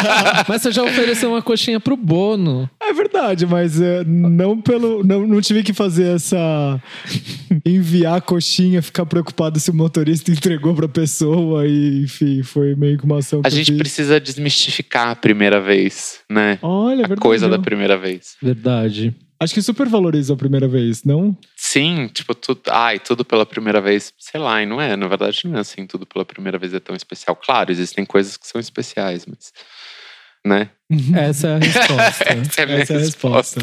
[SPEAKER 1] (laughs)
[SPEAKER 2] Mas você já ofereceu uma coxinha pro Bono.
[SPEAKER 1] É verdade, mas é, não pelo. Não, não tive que fazer essa. enviar a coxinha, ficar preocupado se o motorista entregou pra pessoa e, enfim, foi meio que uma ação
[SPEAKER 3] A
[SPEAKER 1] que eu
[SPEAKER 3] gente
[SPEAKER 1] fiz.
[SPEAKER 3] precisa desmistificar a primeira vez, né?
[SPEAKER 1] Olha, é
[SPEAKER 3] A
[SPEAKER 1] verdade.
[SPEAKER 3] coisa da primeira vez.
[SPEAKER 2] Verdade.
[SPEAKER 1] Acho que super valoriza a primeira vez, não?
[SPEAKER 3] Sim, tipo, tudo, ai, tudo pela primeira vez, sei lá, e não é, na verdade não é assim, tudo pela primeira vez é tão especial. Claro, existem coisas que são especiais, mas, né?
[SPEAKER 2] Essa é a resposta. (laughs)
[SPEAKER 3] Essa é a minha
[SPEAKER 1] Essa é a
[SPEAKER 3] resposta.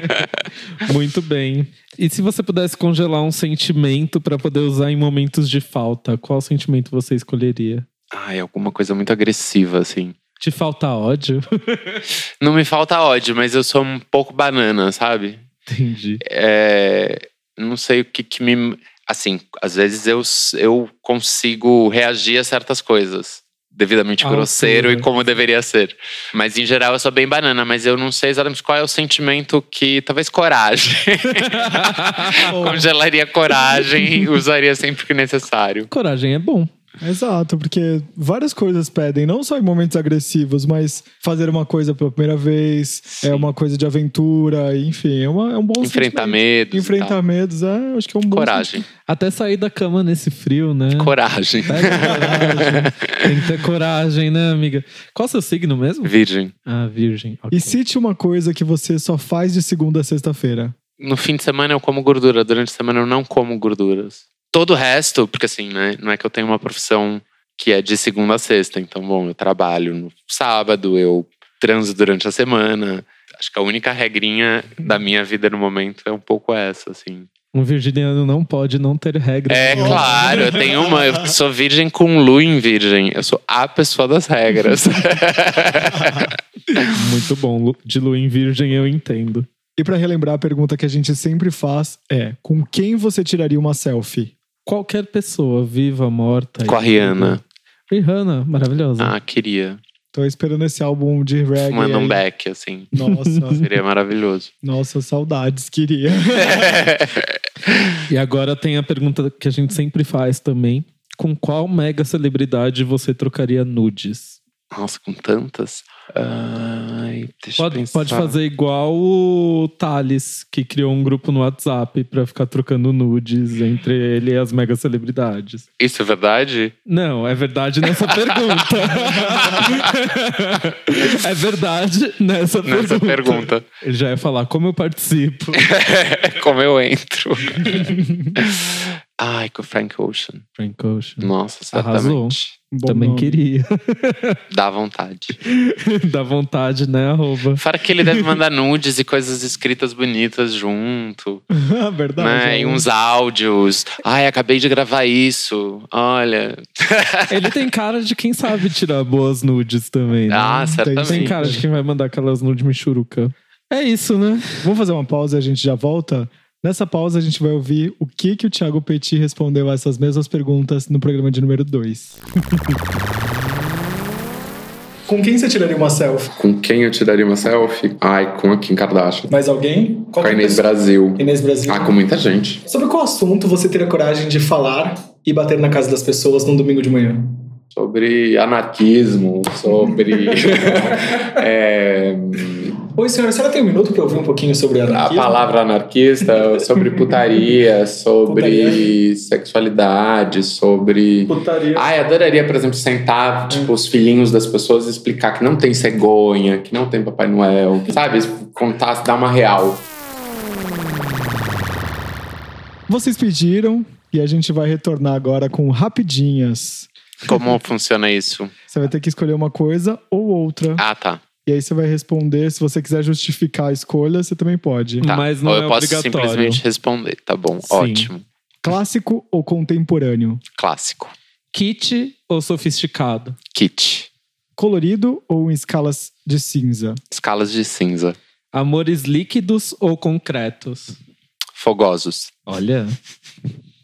[SPEAKER 3] (laughs)
[SPEAKER 2] Muito bem. E se você pudesse congelar um sentimento pra poder usar em momentos de falta, qual sentimento você escolheria?
[SPEAKER 3] Ai, alguma coisa muito agressiva, assim.
[SPEAKER 2] Te falta ódio? (laughs)
[SPEAKER 3] Não me falta ódio, mas eu sou um pouco banana, sabe?
[SPEAKER 2] Entendi.
[SPEAKER 3] É, não sei o que, que me. Assim, às vezes eu, eu consigo reagir a certas coisas devidamente
[SPEAKER 2] Ah,
[SPEAKER 3] grosseiro
[SPEAKER 2] sim.
[SPEAKER 3] e como deveria ser. Mas em geral eu sou bem banana, mas eu não sei exatamente qual é o sentimento que. Talvez coragem. (laughs) (laughs) Congelaria coragem e usaria sempre que necessário.
[SPEAKER 2] Coragem é bom.
[SPEAKER 1] Exato, porque várias coisas pedem, não só em momentos agressivos, mas fazer uma coisa pela primeira vez, é uma coisa de aventura, enfim, é, uma, é um bom
[SPEAKER 3] Enfrentar
[SPEAKER 1] sentimento.
[SPEAKER 3] medos.
[SPEAKER 1] Enfrentar medos, é, acho que é um bom
[SPEAKER 3] Coragem.
[SPEAKER 2] Até sair da cama nesse frio, né?
[SPEAKER 3] Coragem.
[SPEAKER 2] Coragem. Tem que ter coragem, né, amiga? Qual é o seu signo mesmo?
[SPEAKER 3] Virgem.
[SPEAKER 2] Ah, virgem. ok.
[SPEAKER 1] E cite uma coisa que você só faz de segunda a sexta-feira.
[SPEAKER 3] No fim de semana eu como gordura, durante a semana eu não como gorduras. Todo o resto, porque assim, né? Não é que eu tenho uma profissão que é de segunda a sexta. Então, bom, eu trabalho no sábado, eu transo durante a semana. Acho que a única regrinha da minha vida no momento é um pouco essa, assim.
[SPEAKER 2] Um virginiano não pode não ter regras.
[SPEAKER 3] É claro, eu tenho uma. Eu sou virgem com lua em virgem. Eu sou a pessoa das regras. (laughs)
[SPEAKER 2] Muito bom. De lua em virgem eu entendo.
[SPEAKER 1] E pra relembrar, a pergunta que a gente sempre faz é: com quem você tiraria uma selfie?
[SPEAKER 2] Qualquer pessoa, viva, morta.
[SPEAKER 3] Com a Rihanna.
[SPEAKER 2] Rihanna, maravilhosa.
[SPEAKER 3] Ah, queria.
[SPEAKER 1] Tô esperando esse álbum de reggae.
[SPEAKER 3] Fumando um
[SPEAKER 1] aí.
[SPEAKER 3] back, assim.
[SPEAKER 1] Nossa, (laughs)
[SPEAKER 3] Seria maravilhoso.
[SPEAKER 1] nossa, saudades, queria. (laughs)
[SPEAKER 2] E agora tem a pergunta que a gente sempre faz também. Com qual mega celebridade você trocaria nudes?
[SPEAKER 3] Nossa, com tantas. Ai, deixa
[SPEAKER 2] Pode, pode fazer igual o Thales, que criou um grupo no WhatsApp pra ficar trocando nudes entre ele e as mega celebridades.
[SPEAKER 3] Isso é verdade?
[SPEAKER 2] Não, é verdade nessa (laughs) pergunta. é verdade nessa,
[SPEAKER 3] Nessa pergunta.
[SPEAKER 2] Ele já ia falar como eu participo. (laughs)
[SPEAKER 3] Como eu entro. (laughs) Ai, com o Frank Ocean.
[SPEAKER 2] Frank Ocean.
[SPEAKER 3] Nossa,
[SPEAKER 2] Arrasou.
[SPEAKER 1] Bom
[SPEAKER 2] Também
[SPEAKER 1] nome.
[SPEAKER 2] queria. (laughs)
[SPEAKER 3] Dá vontade. (laughs)
[SPEAKER 2] Dá vontade, né, arroba?
[SPEAKER 3] Fora que ele deve mandar nudes e coisas escritas bonitas junto. (laughs)
[SPEAKER 1] Verdade.
[SPEAKER 3] né?
[SPEAKER 1] é
[SPEAKER 3] E uns áudios. Ai, acabei de gravar isso. Olha.
[SPEAKER 2] Ele tem cara de quem sabe tirar boas nudes também, né?
[SPEAKER 3] Ah, certamente.
[SPEAKER 2] tem cara de quem vai mandar aquelas nudes michuruca. É isso, né?
[SPEAKER 1] Vamos fazer uma pausa e a gente já volta? Nessa pausa, a gente vai ouvir o que, que o Thiago Petit respondeu a essas mesmas perguntas no programa de número 2. (laughs) Com quem você tiraria uma selfie?
[SPEAKER 4] Com quem eu tiraria uma selfie? Ai, com a Kim Kardashian.
[SPEAKER 1] Mais alguém?
[SPEAKER 4] Com a Inês Brasil.
[SPEAKER 1] Inês Brasil.
[SPEAKER 4] Ah, com muita gente.
[SPEAKER 1] Sobre qual assunto você teria coragem de falar e bater na casa das pessoas num domingo de manhã?
[SPEAKER 4] Sobre anarquismo, sobre. (laughs) (laughs) é,
[SPEAKER 1] Oi, senhora, a senhora tem um minuto para ouvir um pouquinho sobre
[SPEAKER 4] a
[SPEAKER 1] anarquismo?
[SPEAKER 4] palavra anarquista, sobre putaria, (laughs) sobre
[SPEAKER 1] Putaria.
[SPEAKER 4] sexualidade, sobre.
[SPEAKER 1] Putaria.
[SPEAKER 4] Ai, adoraria, por exemplo, sentar, tipo, os filhinhos das pessoas e explicar que não tem cegonha, que não tem Papai Noel, sabe? Contar, dar uma real.
[SPEAKER 1] Vocês pediram e a gente vai retornar agora com rapidinhas.
[SPEAKER 3] Como funciona isso?
[SPEAKER 1] Você vai ter que escolher uma coisa ou outra.
[SPEAKER 3] Ah, tá.
[SPEAKER 1] E aí você vai responder. Se você quiser justificar a escolha, você também pode.
[SPEAKER 3] tá.
[SPEAKER 2] Mas não
[SPEAKER 3] Ou
[SPEAKER 2] é
[SPEAKER 3] eu posso
[SPEAKER 2] obrigatório.
[SPEAKER 3] simplesmente responder. Tá bom,
[SPEAKER 2] Sim.
[SPEAKER 3] ótimo.
[SPEAKER 1] Clássico ou contemporâneo?
[SPEAKER 3] Clássico.
[SPEAKER 2] Kit ou sofisticado?
[SPEAKER 3] Kit.
[SPEAKER 1] Colorido ou em escalas de cinza?
[SPEAKER 3] Escalas de cinza.
[SPEAKER 2] Amores líquidos ou concretos?
[SPEAKER 3] Fogosos.
[SPEAKER 2] Olha.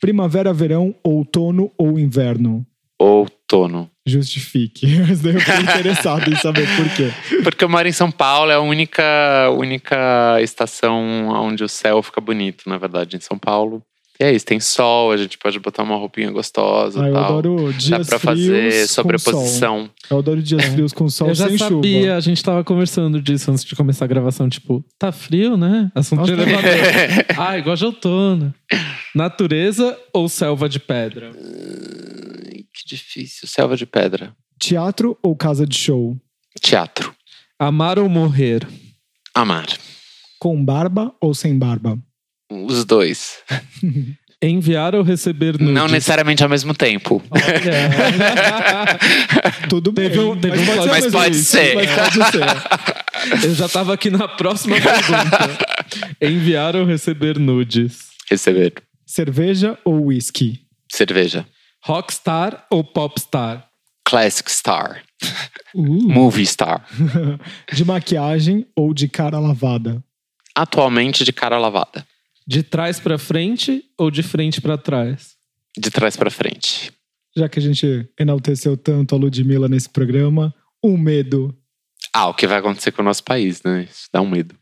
[SPEAKER 1] Primavera, verão, outono ou inverno?
[SPEAKER 3] Outono.
[SPEAKER 1] Justifique. (laughs) Mas daí eu fiquei interessado em saber por quê. (laughs)
[SPEAKER 3] Porque eu moro em São Paulo, é a única, única estação onde o céu fica bonito, na verdade, em São Paulo. E é isso, tem sol, a gente pode botar uma roupinha gostosa
[SPEAKER 1] Ah, eu
[SPEAKER 3] tal.
[SPEAKER 1] adoro
[SPEAKER 3] Dá
[SPEAKER 1] dias
[SPEAKER 3] pra
[SPEAKER 1] frios
[SPEAKER 3] fazer
[SPEAKER 1] com sol.
[SPEAKER 3] sobreposição.
[SPEAKER 1] Eu adoro dias frios com sol
[SPEAKER 2] eu já
[SPEAKER 1] sem
[SPEAKER 2] sabia,
[SPEAKER 1] chuva.
[SPEAKER 2] a gente tava conversando disso antes de começar a gravação. Tipo, tá frio, né? Assunto de
[SPEAKER 1] Nossa.
[SPEAKER 2] elevador. ah, igual de outono. Natureza ou selva de pedra?
[SPEAKER 3] Que difícil. Selva de pedra.
[SPEAKER 1] Teatro ou casa de show?
[SPEAKER 3] Teatro.
[SPEAKER 2] Amar ou morrer?
[SPEAKER 3] Amar.
[SPEAKER 1] Com barba ou sem barba?
[SPEAKER 3] Os dois. (laughs)
[SPEAKER 2] Enviar ou receber nudes?
[SPEAKER 3] Não necessariamente ao mesmo tempo. (laughs)
[SPEAKER 1] Tudo bem.
[SPEAKER 2] Teve um- teve um
[SPEAKER 3] Mas pode
[SPEAKER 1] isso,
[SPEAKER 3] ser.
[SPEAKER 1] Mas pode ser. (laughs)
[SPEAKER 2] Eu já tava aqui na próxima pergunta. Enviar ou receber nudes?
[SPEAKER 3] Receber.
[SPEAKER 1] Cerveja ou whisky?
[SPEAKER 3] Cerveja.
[SPEAKER 2] Rockstar ou popstar?
[SPEAKER 3] classic star,
[SPEAKER 1] Uh.
[SPEAKER 3] movie star. (laughs)
[SPEAKER 1] de maquiagem ou de cara lavada?
[SPEAKER 3] Atualmente de cara lavada,
[SPEAKER 2] De trás pra frente ou de frente pra trás?
[SPEAKER 3] de trás pra frente.
[SPEAKER 1] Já que a gente enalteceu tanto a Ludmilla nesse programa, um medo.
[SPEAKER 3] Ah, o que vai acontecer com o nosso país, né? Isso dá um medo.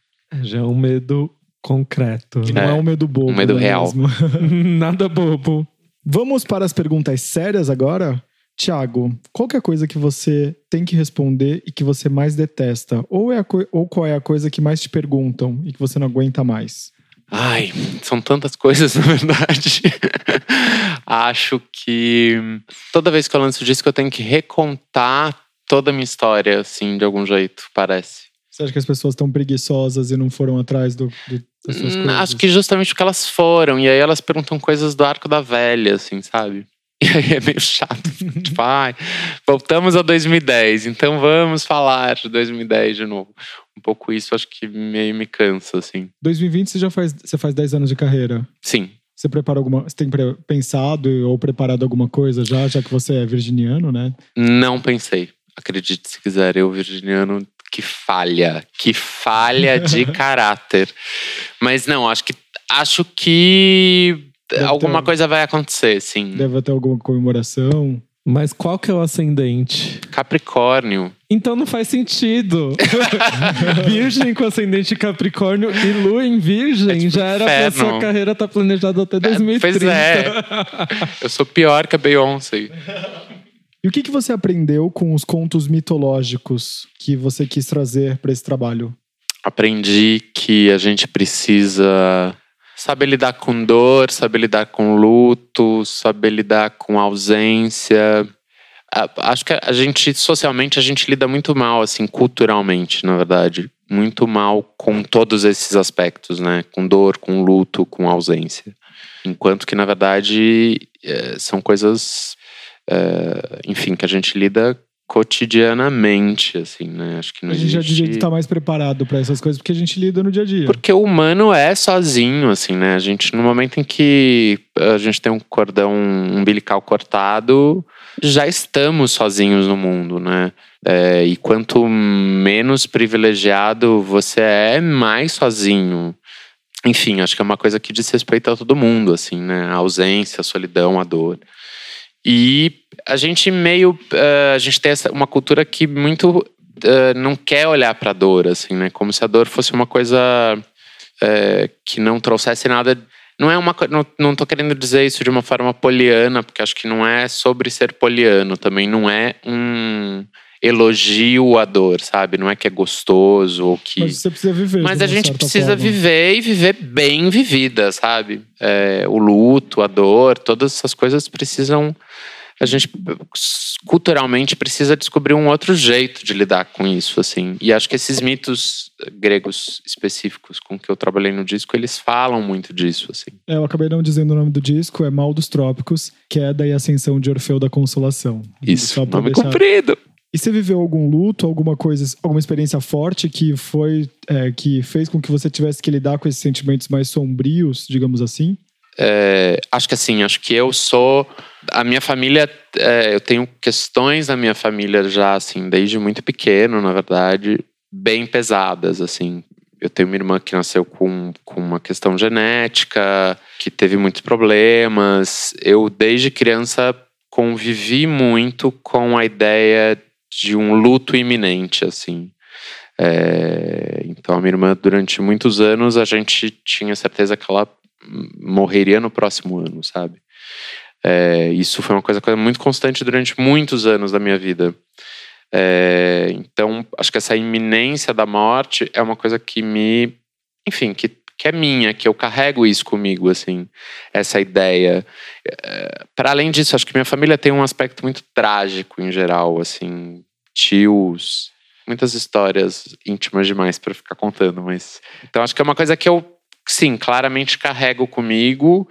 [SPEAKER 2] Já é um medo concreto.
[SPEAKER 1] E não é,
[SPEAKER 3] É,
[SPEAKER 1] um medo bobo.
[SPEAKER 3] um medo
[SPEAKER 1] é
[SPEAKER 3] real. (laughs)
[SPEAKER 2] Nada bobo.
[SPEAKER 1] Vamos para as perguntas sérias agora? Tiago, qual é a coisa que você tem que responder e que você mais detesta? Ou, é ou qual é a coisa que mais te perguntam e que você não aguenta mais?
[SPEAKER 3] Ai, são tantas coisas, (laughs) na verdade. Acho que toda vez que eu lanço disco, eu tenho que recontar toda a minha história, assim, de algum jeito, parece.
[SPEAKER 1] Você acha que as pessoas estão preguiçosas e não foram atrás do, do- das suas
[SPEAKER 3] Hum,
[SPEAKER 1] coisas?
[SPEAKER 3] Acho que justamente porque elas foram, e aí elas perguntam coisas do arco da velha, assim, sabe? (laughs) E aí é meio chato. (laughs) tipo, ai, voltamos a 2010, então vamos falar de 2010 de novo. Um pouco isso acho que meio me cansa, assim.
[SPEAKER 1] 2020 você já faz, você faz 10 anos de carreira.
[SPEAKER 3] Sim.
[SPEAKER 1] Você prepara alguma. Você tem pensado ou preparado alguma coisa já, já que você é virginiano, né?
[SPEAKER 3] Não pensei. Acredite se quiser, eu, virginiano, que falha. Que falha de (laughs) caráter. Mas não, acho que acho que
[SPEAKER 1] Deve
[SPEAKER 3] alguma
[SPEAKER 1] ter-
[SPEAKER 3] coisa vai acontecer, sim.
[SPEAKER 1] Deve ter alguma comemoração.
[SPEAKER 2] Mas qual que é o ascendente?
[SPEAKER 3] Capricórnio.
[SPEAKER 2] Então não faz sentido. (laughs) virgem com ascendente Capricórnio e Lua em Virgem.
[SPEAKER 3] É tipo
[SPEAKER 2] já era pra
[SPEAKER 3] inferno.
[SPEAKER 2] sua carreira estar planejada até 2030.
[SPEAKER 3] Pois é. Eu sou pior que a Beyoncé. (laughs)
[SPEAKER 1] E o que, que você aprendeu com os contos mitológicos que você quis trazer para esse trabalho?
[SPEAKER 3] Aprendi que a gente precisa saber lidar com dor, saber lidar com luto, saber lidar com ausência. Acho que a gente, socialmente, a gente lida muito mal, assim, culturalmente, na verdade. Muito mal com todos esses aspectos, né? Com dor, com luto, com ausência. Enquanto que, na verdade, eh, são coisas, eh, enfim, que a gente lida cotidianamente, assim, né? Acho que não
[SPEAKER 1] a gente já devia
[SPEAKER 3] existe-
[SPEAKER 1] estar mais preparado para essas coisas, porque a gente lida no dia a dia.
[SPEAKER 3] porque o humano é sozinho, assim, né? A gente, no momento em que a gente tem um cordão umbilical cortado, já estamos sozinhos no mundo, né? É, e quanto menos privilegiado você é, mais sozinho. Enfim, acho que é uma coisa que diz respeito a todo mundo, assim, né? A ausência, a solidão, a dor. E a gente meio. eh, a gente tem essa, uma cultura que muito eh, não quer olhar para a dor, assim, né? Como se a dor fosse uma coisa eh, que não trouxesse nada. Não é uma. Não, não tô querendo dizer isso de uma forma poliana, porque acho que não é sobre ser poliano. Também não é um elogio à dor, sabe? Não é que é gostoso ou que.
[SPEAKER 1] Mas você precisa viver.
[SPEAKER 3] Mas a gente precisa
[SPEAKER 1] forma.
[SPEAKER 3] viver e viver bem vivida, sabe? É, o luto, a dor, todas essas coisas precisam. A gente culturalmente precisa descobrir um outro jeito de lidar com isso, assim. E acho que esses mitos gregos específicos com que eu trabalhei no disco, eles falam muito disso, assim.
[SPEAKER 1] É, eu acabei não dizendo o nome do disco, é Mal dos Trópicos, Queda e Ascensão de Orfeu da Consolação.
[SPEAKER 3] Isso,
[SPEAKER 1] Só
[SPEAKER 3] nome
[SPEAKER 1] deixar-
[SPEAKER 3] comprido.
[SPEAKER 1] E você viveu algum luto, alguma coisa, alguma experiência forte que foi, é, que fez com que você tivesse que lidar com esses sentimentos mais sombrios, digamos assim?
[SPEAKER 3] É, acho que assim, acho que eu sou. A minha família, é, eu tenho questões na minha família já, assim, desde muito pequeno, na verdade, bem pesadas, assim. Eu tenho uma irmã que nasceu com, com uma questão genética, que teve muitos problemas. Eu, desde criança, convivi muito com a ideia de um luto iminente, assim. É, então, a minha irmã, durante muitos anos, a gente tinha certeza que ela morreria no próximo ano, sabe? É, isso foi uma coisa, coisa muito constante durante muitos anos da minha vida. É, então, acho que essa iminência da morte é uma coisa que me, enfim, que, que é minha, que eu carrego isso comigo, assim, essa ideia. É, Para além disso, acho que minha família tem um aspecto muito trágico em geral, assim, tios, muitas histórias íntimas demais para ficar contando, mas então acho que é uma coisa que eu sim, claramente carrego comigo,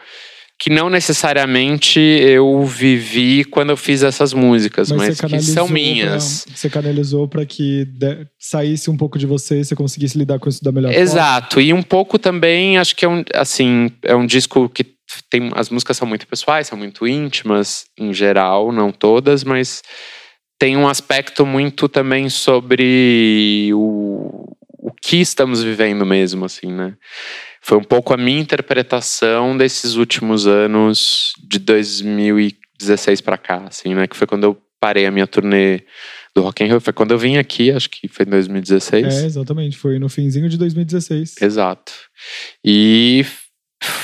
[SPEAKER 3] que não necessariamente eu vivi quando eu fiz essas músicas, mas,
[SPEAKER 1] você
[SPEAKER 3] que são minhas.
[SPEAKER 1] pra- você canalizou para que de- saísse um pouco de você e você conseguisse lidar com isso da melhor forma.
[SPEAKER 3] Exato, e um pouco também, acho que é um, assim, é um disco que tem, as músicas são muito pessoais, são muito íntimas, em geral, não todas, mas tem um aspecto muito também sobre o, o que estamos vivendo mesmo, assim, né? Foi um pouco a minha interpretação desses últimos anos de 2016 para cá, assim, né? Que foi quando eu parei a minha turnê do Rock in Rio. Foi quando eu vim aqui, acho que foi em 2016.
[SPEAKER 1] É, exatamente. Foi no finzinho de 2016.
[SPEAKER 3] Exato. E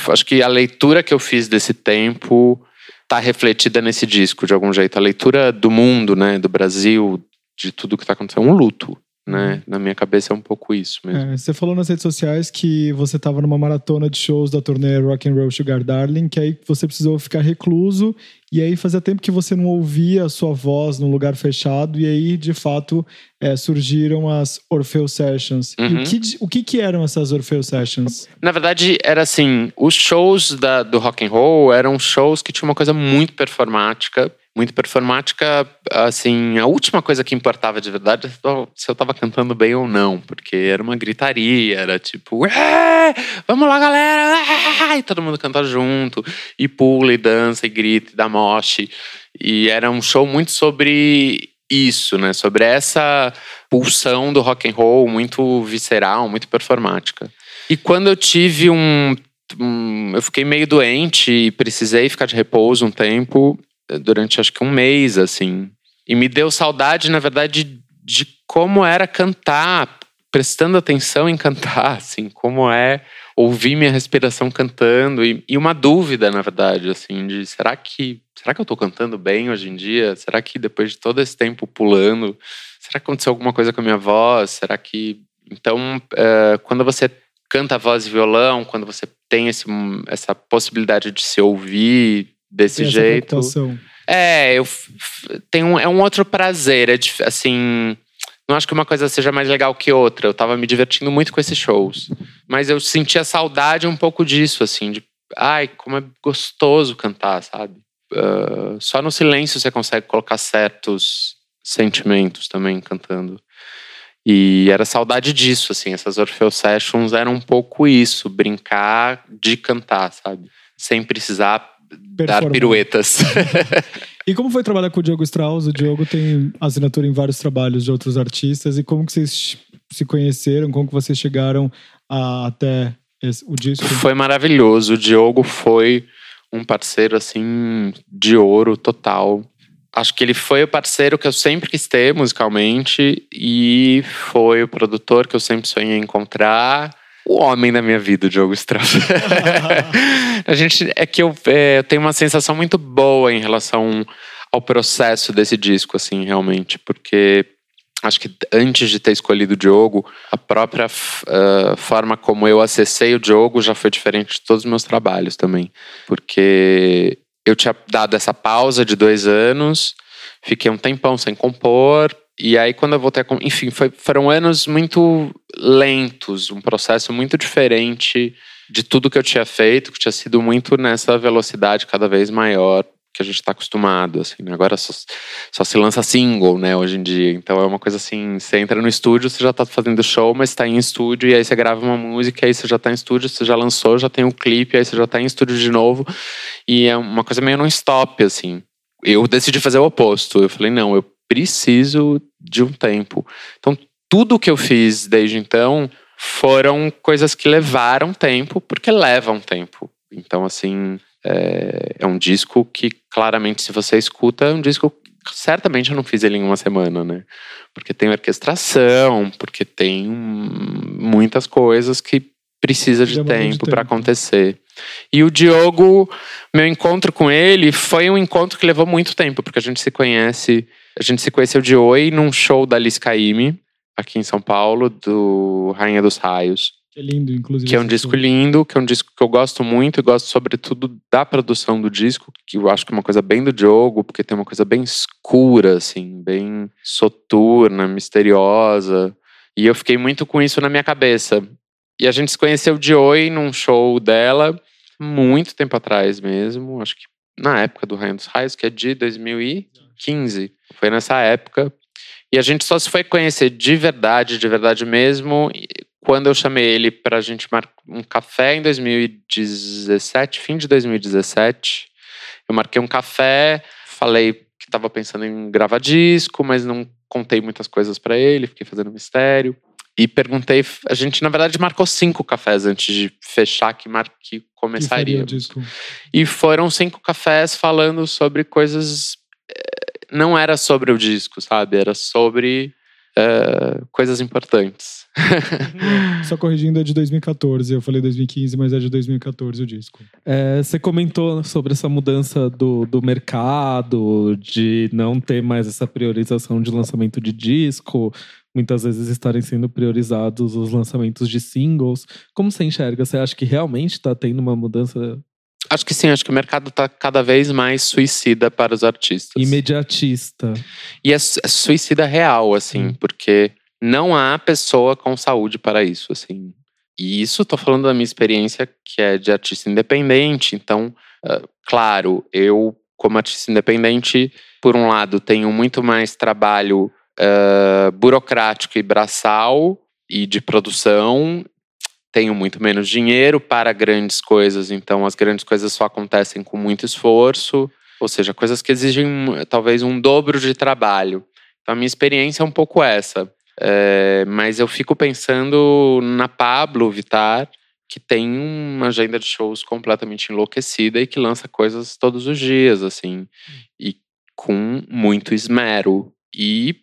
[SPEAKER 3] acho que a leitura que eu fiz desse tempo tá refletida nesse disco, de algum jeito. A leitura do mundo, né? Do Brasil, de tudo que tá acontecendo. Um luto, né? Na minha cabeça é um pouco isso mesmo.
[SPEAKER 1] É, você falou nas redes sociais que você estava numa maratona de shows da turnê Rock and Roll Sugar Darling, que aí você precisou ficar recluso e aí fazia tempo que você não ouvia a sua voz num lugar fechado e aí de fato é, surgiram as Orfeu Sessions. E
[SPEAKER 3] Uhum.
[SPEAKER 1] o que, o que que eram essas Orfeu Sessions?
[SPEAKER 3] Na verdade, era assim, os shows da, do rock and roll eram shows que tinham uma coisa muito performática, muito performática, assim, a última coisa que importava de verdade é se eu tava cantando bem ou não, porque era uma gritaria, era tipo, "É, vamos lá galera, é", e todo mundo canta junto, e pula, e dança, e grita, e dá moche, e era um show muito sobre isso, né, sobre essa pulsão do rock and roll, muito visceral, muito performática. E quando eu tive um, Eu fiquei meio doente e precisei ficar de repouso um tempo, durante acho que um mês, assim. E me deu saudade, na verdade, de como era cantar, prestando atenção em cantar, (laughs) assim, como é ouvir minha respiração cantando. E, e uma dúvida, na verdade, assim, de será que. Será que eu tô cantando bem hoje em dia? Será que depois de todo esse tempo pulando, será que aconteceu alguma coisa com a minha voz? Será que. Então, eh, quando você canta voz e violão, quando você tem esse, essa possibilidade de se ouvir desse
[SPEAKER 1] Tem
[SPEAKER 3] jeito. É, eu tem um, é um outro prazer. É assim. Não acho que uma coisa seja mais legal que outra. Eu tava me divertindo muito com esses shows. Mas eu sentia saudade um pouco disso, assim, de ai, como é gostoso cantar, sabe? Ah, só no silêncio você consegue colocar certos sentimentos também cantando. E era saudade disso, assim. Essas Orfeu Sessions eram um pouco isso, brincar de cantar, sabe? Sem precisar dar piruetas.
[SPEAKER 1] E como foi trabalhar com o Diogo Strauss? O Diogo tem assinatura em vários trabalhos de outros artistas. E como que vocês se conheceram? Como que vocês chegaram a- até esse- o disco?
[SPEAKER 3] Foi maravilhoso. O Diogo foi um parceiro assim de ouro total. Acho que ele foi o parceiro que eu sempre quis ter musicalmente e foi o produtor que eu sempre sonhei encontrar. O homem da minha vida, o Diogo Strauss. (laughs) a gente é que eu, é, eu tenho uma sensação muito boa em relação ao processo desse disco, assim, realmente, porque acho que antes de ter escolhido o Diogo, a própria ah, forma como eu acessei o Diogo já foi diferente de todos os meus trabalhos também. Porque eu tinha dado essa pausa de dois anos, fiquei um tempão sem compor, e aí quando eu voltei a. Enfim, foi- foram anos muito lentos, um processo muito diferente de tudo que eu tinha feito, que tinha sido muito nessa velocidade cada vez maior que a gente está acostumado, assim, né? Agora só, só se lança single, né, hoje em dia. Então é uma coisa assim, você entra no estúdio, você já tá fazendo show, mas tá em estúdio, e aí você grava uma música, aí você já tá em estúdio, você já lançou, já tem um clipe, aí você já tá em estúdio de novo. E é uma coisa meio non-stop, assim. Eu decidi fazer o oposto. Eu falei, não, eu preciso de um tempo. Então, tudo que eu fiz desde então foram coisas que levaram tempo, porque levam tempo. Então, assim, é, é um disco que, claramente, se você escuta, é um disco que certamente eu não fiz ele em uma semana, né? Porque tem orquestração, porque tem muitas coisas que precisa de
[SPEAKER 1] Demanda de
[SPEAKER 3] tempo para acontecer. E o Diogo, meu encontro com ele foi um encontro que levou muito tempo, porque a gente se conhece, a gente se conheceu de oi num show da Alice Caymmi, aqui em São Paulo, do Rainha dos Raios.
[SPEAKER 1] Que é lindo, inclusive.
[SPEAKER 3] Que é um disco lindo, que é um disco que eu gosto muito e gosto sobretudo da produção do disco, que eu acho que é uma coisa bem do Diogo, porque tem uma coisa bem escura, assim, bem soturna, misteriosa. E eu fiquei muito com isso na minha cabeça. E a gente se conheceu de oi num show dela, muito tempo atrás mesmo, acho que na época do Rainha dos Raios, que é de 2015. Foi nessa época. E a gente só se foi conhecer de verdade, de verdade mesmo, quando eu chamei ele pra gente marcar um café em 2017, fim de 2017. Eu marquei um café, falei, que tava pensando em gravar disco, mas não contei muitas coisas para ele, fiquei fazendo mistério. E perguntei, a gente na verdade marcou cinco cafés antes de fechar que, mar, que começaria. E foram cinco cafés falando sobre coisas. Não era sobre o disco, sabe? Era sobre uh, coisas importantes. (laughs)
[SPEAKER 1] Só corrigindo, é de 2014. Eu falei 2015, mas é de 2014 o disco.
[SPEAKER 2] É, você comentou sobre essa mudança do, do mercado, de não ter mais essa priorização de lançamento de disco, muitas vezes estarem sendo priorizados os lançamentos de singles. Como você enxerga? Você acha que realmente está tendo uma mudança
[SPEAKER 3] Acho que sim, acho que o mercado está cada vez mais suicida para os artistas.
[SPEAKER 2] Imediatista.
[SPEAKER 3] E é, é suicida real, assim, hum. porque não há pessoa com saúde para isso, assim. E isso estou falando da minha experiência, que é de artista independente. Então, uh, claro, eu, como artista independente, por um lado, tenho muito mais trabalho uh, burocrático e braçal e de produção tenho muito menos dinheiro para grandes coisas, então as grandes coisas só acontecem com muito esforço, ou seja, coisas que exigem talvez um dobro de trabalho. Então a minha experiência é um pouco essa. É, mas eu fico pensando na Pablo Vitar, que tem uma agenda de shows completamente enlouquecida e que lança coisas todos os dias, assim, e com muito esmero. E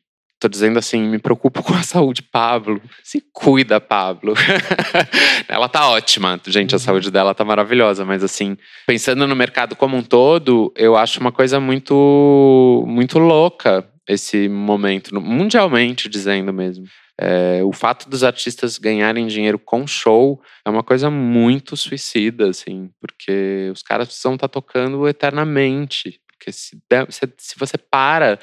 [SPEAKER 3] Tô dizendo assim, me preocupo (laughs) com a saúde, Pablo. Se cuida, Pablo. (laughs) ela tá ótima, gente, a uhum. saúde dela tá maravilhosa, mas assim, pensando no mercado como um todo, eu acho uma coisa muito muito louca esse momento, mundialmente dizendo mesmo. É, o fato dos artistas ganharem dinheiro com show é uma coisa muito suicida, assim, porque os caras precisam estar tá tocando eternamente. Porque se, se você para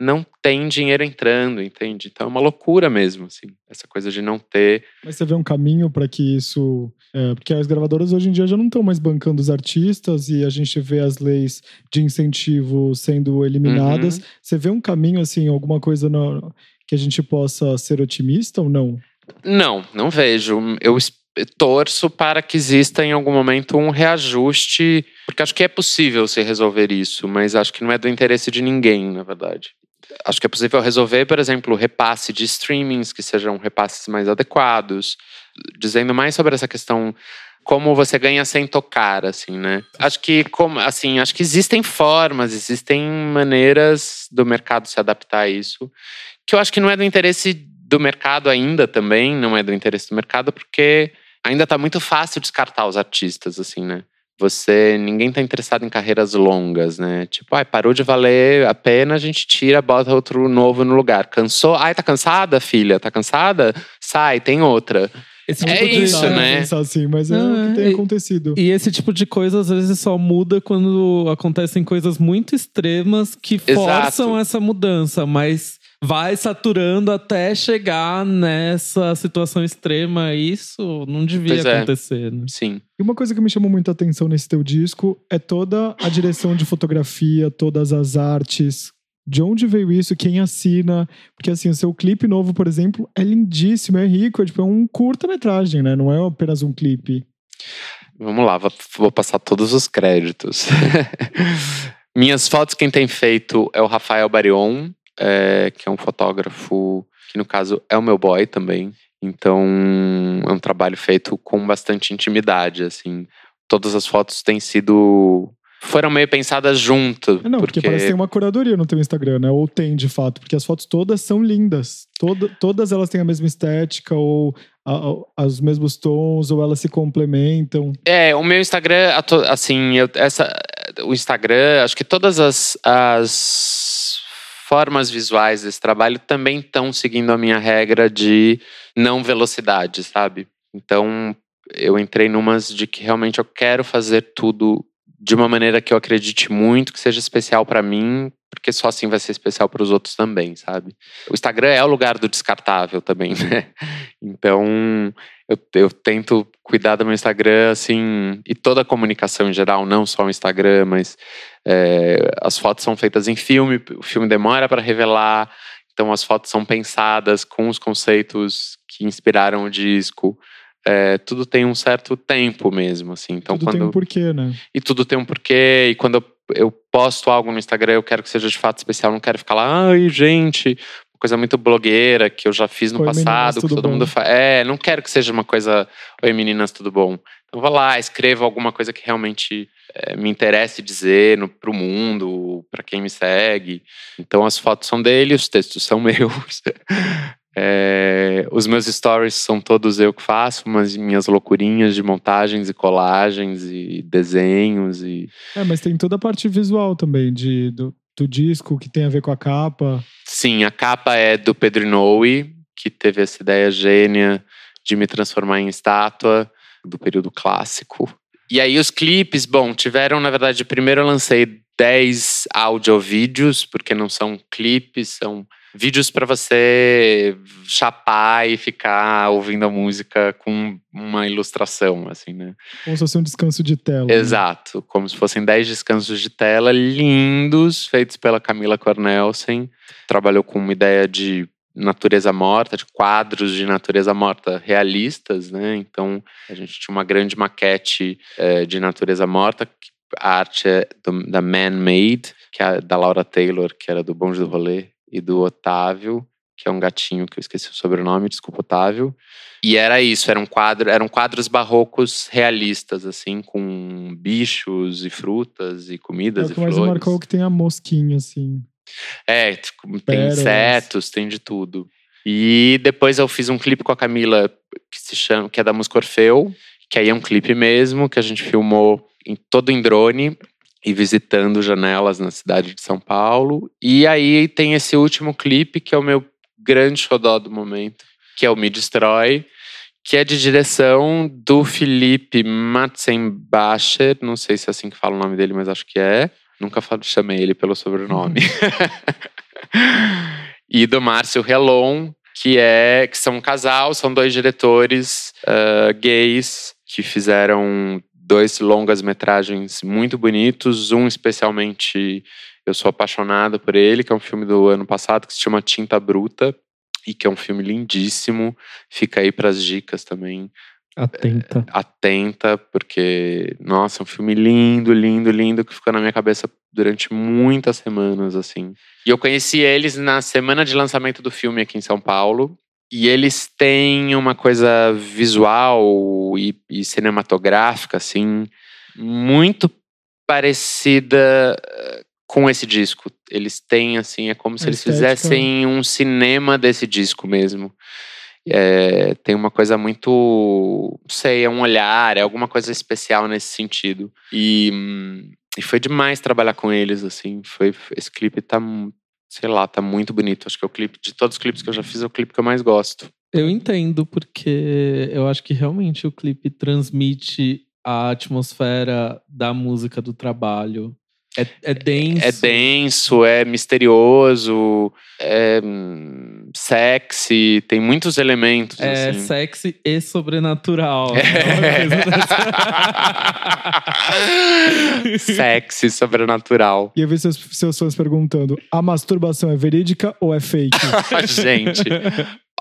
[SPEAKER 3] não tem dinheiro entrando, entende? Então é uma loucura mesmo, assim, essa coisa de não ter.
[SPEAKER 1] Mas você vê um caminho para que isso. É, porque as gravadoras hoje em dia já não estão mais bancando os artistas e a gente vê as leis de incentivo sendo eliminadas. Uhum. Você vê um caminho, assim, alguma coisa no, que a gente possa ser otimista ou não?
[SPEAKER 3] Não, não vejo. Eu torço para que exista em algum momento um reajuste, porque acho que é possível se resolver isso, mas acho que não é do interesse de ninguém, na verdade acho que é possível resolver, por exemplo, repasse de streamings que sejam repasses mais adequados, dizendo mais sobre essa questão como você ganha sem tocar, assim, né? Acho que como, assim, acho que existem formas, existem maneiras do mercado se adaptar a isso, que eu acho que não é do interesse do mercado ainda também, não é do interesse do mercado porque ainda está muito fácil descartar os artistas, assim, né? Você ninguém está interessado em carreiras longas, né? Tipo, ai, parou de valer a pena, a gente tira, bota outro novo no lugar. Cansou? Ai, tá cansada, filha? Tá cansada? Sai, tem outra. Esse tipo é de, isso, né?
[SPEAKER 1] Pensar assim, mas é, é o que tem e, acontecido.
[SPEAKER 2] E esse tipo de coisa às vezes só muda quando acontecem coisas muito extremas que forçam Exato. essa mudança, mas vai saturando até chegar nessa situação extrema. Isso não devia é. acontecer, né?
[SPEAKER 3] Sim.
[SPEAKER 1] E uma coisa que me chamou muita atenção nesse teu disco é toda a direção de fotografia, todas as artes. De onde veio isso? Quem assina? Porque assim, o seu clipe novo, por exemplo, é lindíssimo, é rico, é, tipo, é um curta-metragem, né? Não é apenas um clipe.
[SPEAKER 3] Vamos lá, vou passar todos os créditos. (laughs) Minhas fotos, quem tem feito é o Rafael Barion, é, que é um fotógrafo que, no caso, é o meu boy também. Então, é um trabalho feito com bastante intimidade, assim. Todas as fotos têm sido foram meio pensadas junto.
[SPEAKER 1] É, não, porque... porque parece que tem uma curadoria no teu Instagram, né? Ou tem, de fato, porque as fotos todas são lindas. Toda, todas elas têm a mesma estética, ou a, a, os mesmos tons, ou elas se complementam.
[SPEAKER 3] É, o meu Instagram, assim, eu, essa, o Instagram, acho que todas as, as formas visuais desse trabalho também estão seguindo a minha regra de não velocidade, sabe? Então, eu entrei numas de que realmente eu quero fazer tudo de uma maneira que eu acredite muito, que seja especial para mim, porque só assim vai ser especial para os outros também, sabe? O Instagram é o lugar do descartável também, (laughs) né? Então, eu, eu tento cuidar do meu Instagram, assim, e toda a comunicação em geral, não só o Instagram, mas é, as fotos são feitas em filme, o filme demora para revelar, então as fotos são pensadas com os conceitos que inspiraram o disco. É, tudo tem um certo tempo mesmo, assim. Então,
[SPEAKER 1] tudo
[SPEAKER 3] quando...
[SPEAKER 1] tem um porquê, né?
[SPEAKER 3] E tudo tem um porquê. E quando eu eu posto algo no Instagram, eu quero que seja de fato especial, não quero ficar lá, ai, gente, coisa muito blogueira que eu já fiz no
[SPEAKER 1] Oi,
[SPEAKER 3] passado,
[SPEAKER 1] meninas,
[SPEAKER 3] que todo
[SPEAKER 1] bom?
[SPEAKER 3] mundo faz. É, não quero que seja uma coisa, oi meninas, tudo bom? Então vá lá, escreva alguma coisa que realmente eh, me interesse dizer no, pro mundo, para quem me segue. Então as fotos são dele, os textos são (laughs) meus. É, os meus stories são todos eu que faço, mas minhas loucurinhas de montagens e colagens e desenhos e
[SPEAKER 1] É, mas tem toda a parte visual também de, do, do disco que tem a ver com a capa.
[SPEAKER 3] Sim, a capa é do Pedro Inoue, que teve essa ideia gênia de me transformar em estátua do período clássico. E aí os clipes, bom, tiveram, na verdade, primeiro eu lancei 10 audiovídeos, porque não são clipes, são vídeos para você chapar e ficar ouvindo a música com uma ilustração, assim, né?
[SPEAKER 1] Como se fosse um descanso de tela. né?
[SPEAKER 3] Exato, como se fossem 10 descansos de tela lindos, feitos pela Camila Cornelsen. Trabalhou com uma ideia de natureza morta, de quadros de natureza morta realistas, né? Então a gente tinha uma grande maquete eh, de natureza morta. que A arte é do- da Man Made, que é da Laura Taylor, que era do Bonde do Rolê, e do Otávio, que é um gatinho que eu esqueci o sobrenome, desculpa, Otávio. E era isso, era um quadro, eram quadros barrocos realistas, assim, com bichos e frutas e
[SPEAKER 1] É
[SPEAKER 3] comidas
[SPEAKER 1] o
[SPEAKER 3] e flores.
[SPEAKER 1] marcou que tem a mosquinha, assim.
[SPEAKER 3] É, tipo, tem
[SPEAKER 1] Pérolas.
[SPEAKER 3] insetos, tem de tudo. E depois eu fiz um clipe com a Camila que se chama, que é da música Orfeu, que aí é um clipe mesmo que a gente filmou em todo em drone e visitando janelas na cidade de São Paulo. E aí tem esse último clipe que é o meu grande xodó do momento, que é o Me Destrói, que é de direção do Felipe Matzenbacher, não sei se é assim que fala o nome dele, mas acho que é. Nunca falo, chamei ele pelo sobrenome. (laughs) e do Márcio Relon, que é que são um casal, são dois diretores ah, gays que fizeram dois longas metragens muito bonitos, um especialmente eu sou apaixonado por ele, que é um filme do ano passado que se chama Tinta Bruta e que é um filme lindíssimo. Fica aí para as dicas também
[SPEAKER 2] Atenta.
[SPEAKER 3] atenta, porque, nossa, é um filme lindo, lindo, lindo, que ficou na minha cabeça durante muitas semanas, assim. E eu conheci eles na semana de lançamento do filme aqui em São Paulo. E eles têm uma coisa visual e, e cinematográfica, assim, muito parecida eh, com esse disco. Eles têm, assim, é como se
[SPEAKER 1] A
[SPEAKER 3] eles
[SPEAKER 1] estética.
[SPEAKER 3] fizessem um cinema desse disco mesmo. É, tem uma coisa muito. Não sei, é um olhar, é alguma coisa especial nesse sentido. E, e foi demais trabalhar com eles, assim. Foi, esse clipe tá, sei lá, tá muito bonito. Acho que é o clipe, de todos os clipes que eu já fiz, é o clipe que eu mais gosto.
[SPEAKER 2] Eu entendo, porque eu acho que realmente o clipe transmite a atmosfera da música do trabalho. É, é denso.
[SPEAKER 3] É denso, é misterioso, é hum, sexy, tem muitos elementos,
[SPEAKER 2] É
[SPEAKER 3] assim.
[SPEAKER 2] sexy e sobrenatural.
[SPEAKER 3] É.
[SPEAKER 2] É. (laughs)
[SPEAKER 3] Sexy, sobrenatural.
[SPEAKER 1] E eu vi seus, seus fãs perguntando: a masturbação é verídica ou é fake? (laughs)
[SPEAKER 3] Gente,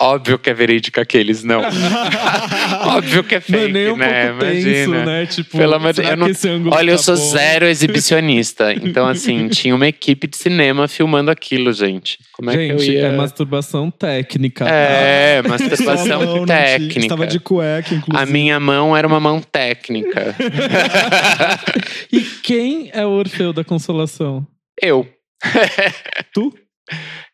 [SPEAKER 3] óbvio que é verídica aqueles, não. (laughs) óbvio que é
[SPEAKER 2] Não é
[SPEAKER 3] fake,
[SPEAKER 2] nem um
[SPEAKER 3] né?
[SPEAKER 2] pouco tenso,
[SPEAKER 3] Imagina.
[SPEAKER 2] né? Tipo,
[SPEAKER 3] Pelo amor de- eu não- Olha, eu
[SPEAKER 2] tá
[SPEAKER 3] sou
[SPEAKER 2] bom?
[SPEAKER 3] zero exibicionista. (laughs) Então, assim, tinha uma equipe de cinema filmando aquilo, gente. Como é
[SPEAKER 2] Gente,
[SPEAKER 3] que eu ia...
[SPEAKER 2] é masturbação técnica. tá?
[SPEAKER 3] É, masturbação (laughs)
[SPEAKER 1] mão não tinha-
[SPEAKER 3] técnica.
[SPEAKER 1] Estava de cueca, inclusive.
[SPEAKER 3] A minha mão era uma mão técnica.
[SPEAKER 2] E quem é o Orfeu da Consolação?
[SPEAKER 3] eu.
[SPEAKER 1] Tu?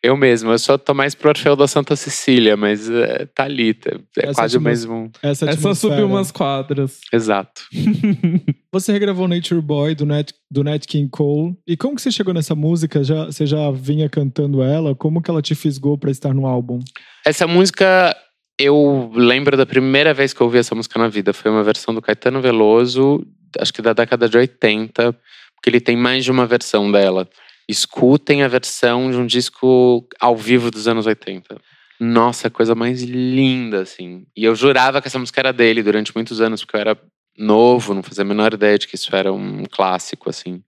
[SPEAKER 3] Eu mesmo. Eu só tô mais pro Orfeu da Santa Cecília, mas é, tá ali. tá- É
[SPEAKER 1] Essa
[SPEAKER 3] quase o mesmo.
[SPEAKER 1] Essa
[SPEAKER 2] É só subir umas quadras.
[SPEAKER 3] Exato. (laughs)
[SPEAKER 1] Você regravou Nature Boy do Nat, do Nat King Cole. E como que você chegou nessa música? Já, você já vinha cantando ela? Como que ela te fisgou pra estar no álbum?
[SPEAKER 3] Essa música, eu lembro da primeira vez que eu ouvi essa música na vida. Foi uma versão do Caetano Veloso, acho que da década de 80, porque ele tem mais de uma versão dela. Escutem a versão de um disco ao vivo dos anos 80. Nossa, coisa mais linda, assim. E eu jurava que essa música era dele durante muitos anos, porque eu era novo, não fazia a menor ideia de que isso era um clássico, assim.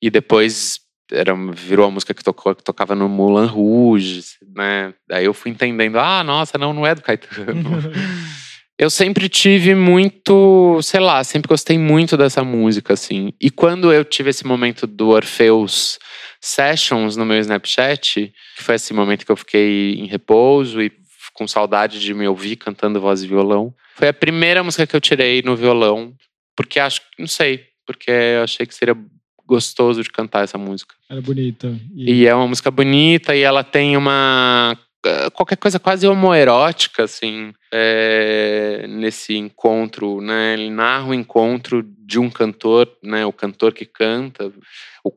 [SPEAKER 3] E depois era, virou a música que, tocou, que tocava no Moulin Rouge, né? Daí eu fui entendendo, ah, nossa, não, não é do Caetano. (laughs) Eu sempre tive muito, sei lá, sempre gostei muito dessa música, assim. E quando eu tive esse momento do Orfeus Sessions no meu Snapchat, que foi esse momento que eu fiquei em repouso e com saudade de me ouvir cantando voz e violão, foi a primeira música que eu tirei no violão, porque acho, não sei, porque eu achei que seria gostoso de cantar essa música.
[SPEAKER 1] Era bonita.
[SPEAKER 3] E é uma música bonita e ela tem uma qualquer coisa quase homoerótica, assim, é, nesse encontro, né? Ele narra o encontro de um cantor, né? O cantor que canta.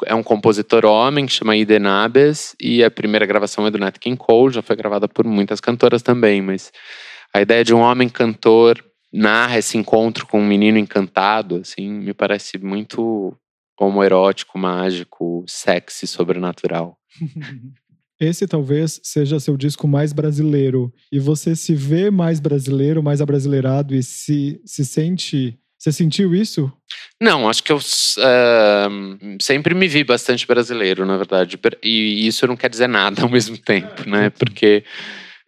[SPEAKER 3] É um compositor homem que chama Iden Abes e a primeira gravação é do Nat King Cole, já foi gravada por muitas cantoras também, mas a ideia de um homem cantor narra esse encontro com um menino encantado, assim, me parece muito homoerótico, mágico, sexy, sobrenatural. (laughs)
[SPEAKER 1] Esse talvez seja seu disco mais brasileiro. E você se vê mais brasileiro, mais abrasileirado e se, se sente. Você sentiu isso?
[SPEAKER 3] Não, acho que eu uh, sempre me vi bastante brasileiro, na verdade. E isso não quer dizer nada ao mesmo tempo, né? Porque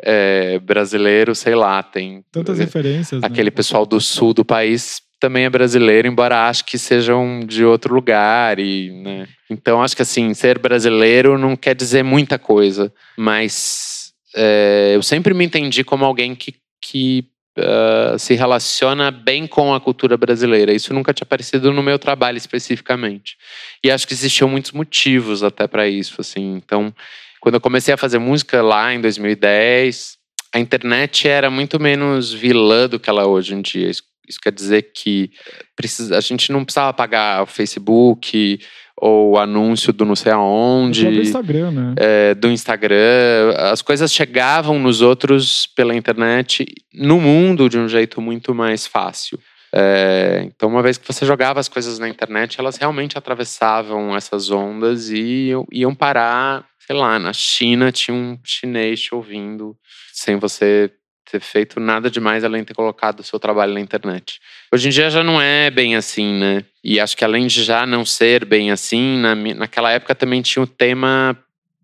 [SPEAKER 3] é, brasileiro, sei lá, tem.
[SPEAKER 1] Tantas referências.
[SPEAKER 3] Né? Aquele
[SPEAKER 1] né?
[SPEAKER 3] pessoal do sul do país também é brasileiro, embora acho que sejam de outro lugar e, né? Então acho que assim ser brasileiro não quer dizer muita coisa, mas é, eu sempre me entendi como alguém que, que uh, se relaciona bem com a cultura brasileira. Isso nunca tinha aparecido no meu trabalho especificamente. E acho que existiam muitos motivos até para isso, assim. Então quando eu comecei a fazer música lá em 2010 a internet era muito menos vilã do que ela é hoje em dia. Isso quer dizer que precisa, a gente não precisava pagar o Facebook ou anúncio do não sei aonde.
[SPEAKER 1] Do Instagram, né?
[SPEAKER 3] É, do Instagram. As coisas chegavam nos outros pela internet, no mundo, de um jeito muito mais fácil. É, então, uma vez que você jogava as coisas na internet, elas realmente atravessavam essas ondas e iam parar, sei lá, na China tinha um chinês te ouvindo sem você ter feito nada demais além de ter colocado o seu trabalho na internet. Hoje em dia já não é bem assim, né? E acho que além de já não ser bem assim, na, naquela época também tinha o tema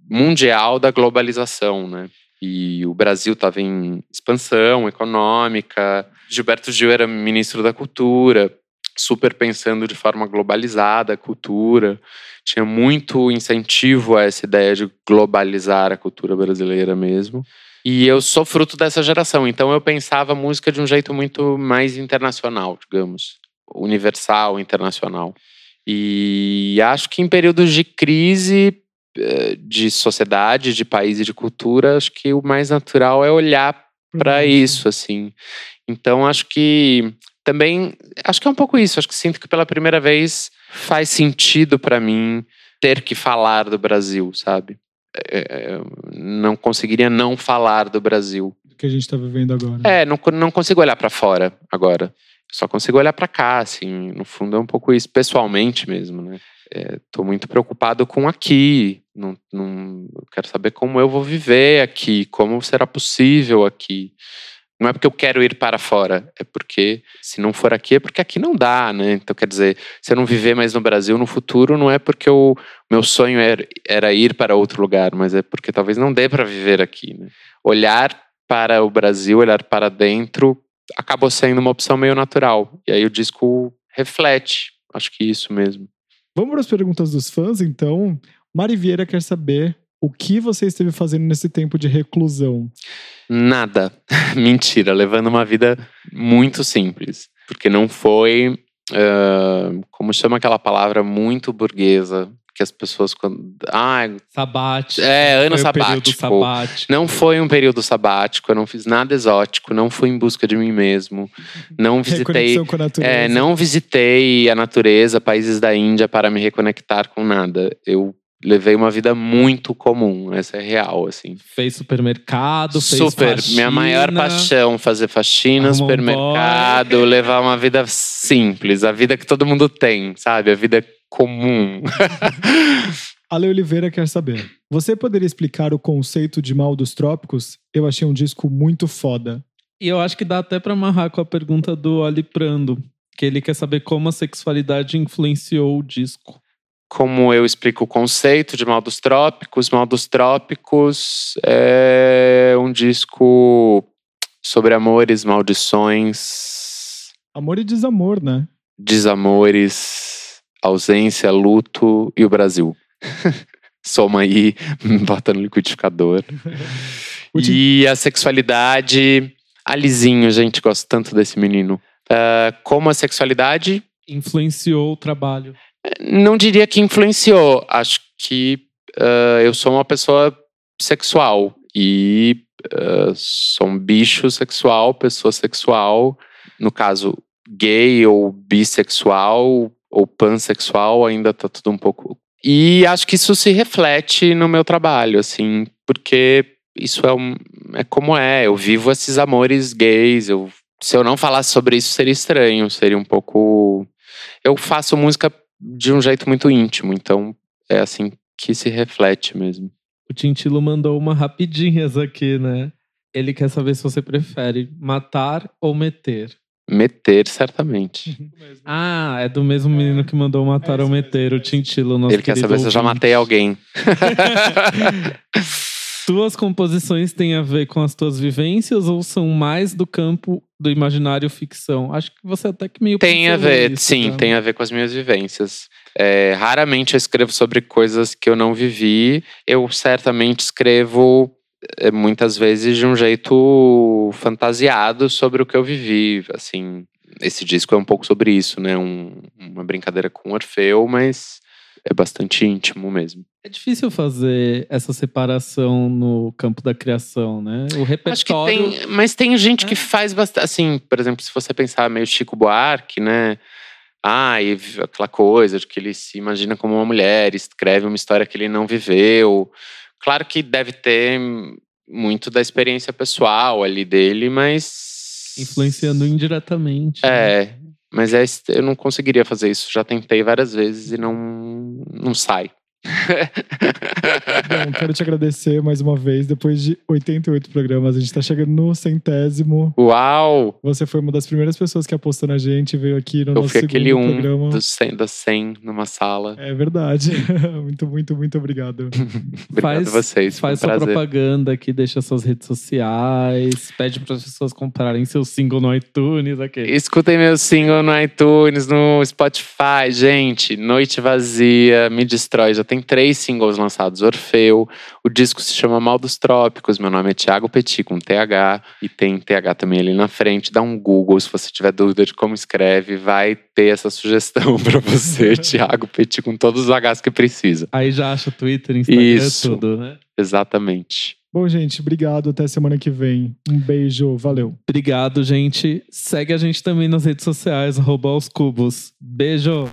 [SPEAKER 3] mundial da globalização, né? E o Brasil estava em expansão econômica. Gilberto Gil era ministro da Cultura, super pensando de forma globalizada a cultura. Tinha muito incentivo a essa ideia de globalizar a cultura brasileira mesmo. E eu sou fruto dessa geração, então eu pensava música de um jeito muito mais internacional, digamos, universal, internacional. E acho que em períodos de crise eh, de sociedade, de país e de cultura, acho que o mais natural é olhar para isso, assim. Então acho que também acho que é um pouco isso. Acho que sinto que pela primeira vez faz sentido para mim ter que falar do Brasil, sabe? É, é, não conseguiria não falar do Brasil.
[SPEAKER 1] Que a gente está vivendo agora.
[SPEAKER 3] É, não, não consigo olhar para fora agora. Só consigo olhar para cá, assim. No fundo é um pouco isso, pessoalmente mesmo, né? Estou é, muito preocupado com aqui. Não, não, quero saber como eu vou viver aqui, como será possível aqui. Não é porque eu quero ir para fora, é porque se não for aqui é porque aqui não dá, né? Então quer dizer, se eu não viver mais no Brasil no futuro, não é porque o meu sonho era, era ir para outro lugar, mas é porque talvez não dê para viver aqui, né? Olhar para o Brasil, olhar para dentro, acabou sendo uma opção meio natural. E aí o disco reflete, acho que isso mesmo.
[SPEAKER 1] Vamos para as perguntas dos fãs, então. Mari Vieira quer saber o que você esteve fazendo nesse tempo de reclusão?
[SPEAKER 3] Nada. (laughs) Mentira, levando uma vida muito simples. Porque não foi, uh, como chama aquela palavra muito burguesa, que as pessoas quando. Ah,
[SPEAKER 2] sabático.
[SPEAKER 3] É, ano sabático. sabático. Não foi um período sabático, eu não fiz nada exótico, não fui em busca de mim mesmo. Não (laughs) visitei.
[SPEAKER 1] Com a natureza.
[SPEAKER 3] É, não visitei a natureza, países da Índia para me reconectar com nada. Eu levei uma vida muito comum, essa é real, assim.
[SPEAKER 2] Fez supermercado, fez
[SPEAKER 3] Super,
[SPEAKER 2] faxina,
[SPEAKER 3] minha maior paixão, fazer faxina, supermercado, levar uma vida simples, a vida que todo mundo tem, sabe? A vida comum. (laughs)
[SPEAKER 1] Ale Oliveira quer saber. Você poderia explicar o conceito de Mal dos Trópicos? Eu achei um disco muito foda.
[SPEAKER 2] E eu acho que dá até para amarrar com a pergunta do Ali Prando, que ele quer saber como a sexualidade influenciou o disco
[SPEAKER 3] como eu explico o conceito de Mal dos Trópicos. Mal dos Trópicos é um disco sobre amores, maldições,
[SPEAKER 1] Amor e desamor, né?
[SPEAKER 3] desamores, ausência, luto e o Brasil. (laughs) Soma aí, (laughs) bota no liquidificador. (laughs) E a sexualidade. Alizinho, gente, gosto tanto desse menino. Ah, como a sexualidade,
[SPEAKER 2] Influenciou o trabalho.
[SPEAKER 3] Não diria que influenciou. Acho que ah, eu sou uma pessoa sexual e ah, sou um bicho sexual, pessoa sexual. No caso, gay ou bissexual ou pansexual, ainda tá tudo um pouco. E acho que isso se reflete no meu trabalho, assim, porque isso é, um, é como é. Eu vivo esses amores gays. Eu, se eu não falasse sobre isso, seria estranho, seria um pouco. Eu faço música de um jeito muito íntimo, então é assim que se reflete mesmo.
[SPEAKER 2] O Tintilo mandou uma rapidinhas aqui, né? Ele quer saber se você prefere matar ou meter.
[SPEAKER 3] Meter, certamente. (laughs)
[SPEAKER 2] Ah, é do mesmo menino que mandou matar
[SPEAKER 1] É
[SPEAKER 2] ou meter, o Tintilo. Nosso
[SPEAKER 3] Ele quer saber se eu já
[SPEAKER 2] ouvinte.
[SPEAKER 3] matei alguém. (laughs) (laughs)
[SPEAKER 2] Tuas composições têm a ver com as tuas vivências ou são mais do campo do imaginário ficção? Acho que você até que meio
[SPEAKER 3] Tem a ver,
[SPEAKER 2] isso,
[SPEAKER 3] sim,
[SPEAKER 2] né?
[SPEAKER 3] tem a ver com as minhas vivências. É, raramente eu escrevo sobre coisas que eu não vivi. Eu certamente escrevo é, muitas vezes de um jeito fantasiado sobre o que eu vivi. Assim, esse disco é um pouco sobre isso, né? Um- uma brincadeira com Orfeu, mas é bastante íntimo mesmo.
[SPEAKER 2] É difícil fazer essa separação no campo da criação, né? O
[SPEAKER 3] Acho que
[SPEAKER 2] repertório.
[SPEAKER 3] tem, mas tem gente que
[SPEAKER 2] É.
[SPEAKER 3] faz bastante. Assim, por exemplo, se você pensar meio Chico Buarque, né? Ah, e aquela coisa de que ele se imagina como uma mulher, escreve uma história que ele não viveu. Claro que deve ter muito da experiência pessoal ali dele, mas.
[SPEAKER 2] Influenciando indiretamente. né?
[SPEAKER 3] Mas é, eu não conseguiria fazer isso. Já tentei várias vezes e não, não sai.
[SPEAKER 1] Bom, quero te agradecer mais uma vez. Depois de 88 programas, a gente tá chegando no centésimo.
[SPEAKER 3] Uau!
[SPEAKER 1] Você foi uma das primeiras pessoas que apostou na gente, veio aqui no
[SPEAKER 3] Eu
[SPEAKER 1] nosso
[SPEAKER 3] fui
[SPEAKER 1] segundo
[SPEAKER 3] aquele um
[SPEAKER 1] programa.
[SPEAKER 3] dos 100, das 100 numa sala.
[SPEAKER 1] É verdade. (laughs) muito, muito, muito obrigado. (laughs)
[SPEAKER 3] Obrigado
[SPEAKER 2] Faz-
[SPEAKER 3] a vocês.
[SPEAKER 2] Faz
[SPEAKER 3] um
[SPEAKER 2] sua
[SPEAKER 3] prazer.
[SPEAKER 2] propaganda aqui, deixa suas redes sociais, pede para as pessoas comprarem seu single no iTunes, ok.
[SPEAKER 3] Escutem meu single no iTunes, no Spotify, gente. Noite Vazia, Me Destrói. Já tem três singles lançados. Orfeu. O disco se chama Mal dos Trópicos. Meu nome é Thiago Petit, com TH. E tem TH também ali na frente. Dá um Google se você tiver dúvida de como escreve. Vai ter essa sugestão (laughs) pra você, (laughs) Thiago Petit, com todos os Hs que precisa.
[SPEAKER 2] Aí já acha Twitter, Instagram,
[SPEAKER 3] Isso.
[SPEAKER 2] tudo, né?
[SPEAKER 3] Exatamente.
[SPEAKER 1] Bom, gente, obrigado. Até semana que vem. Um beijo. Valeu.
[SPEAKER 2] Obrigado, gente. Segue a gente também nas redes sociais, arroba. Beijo!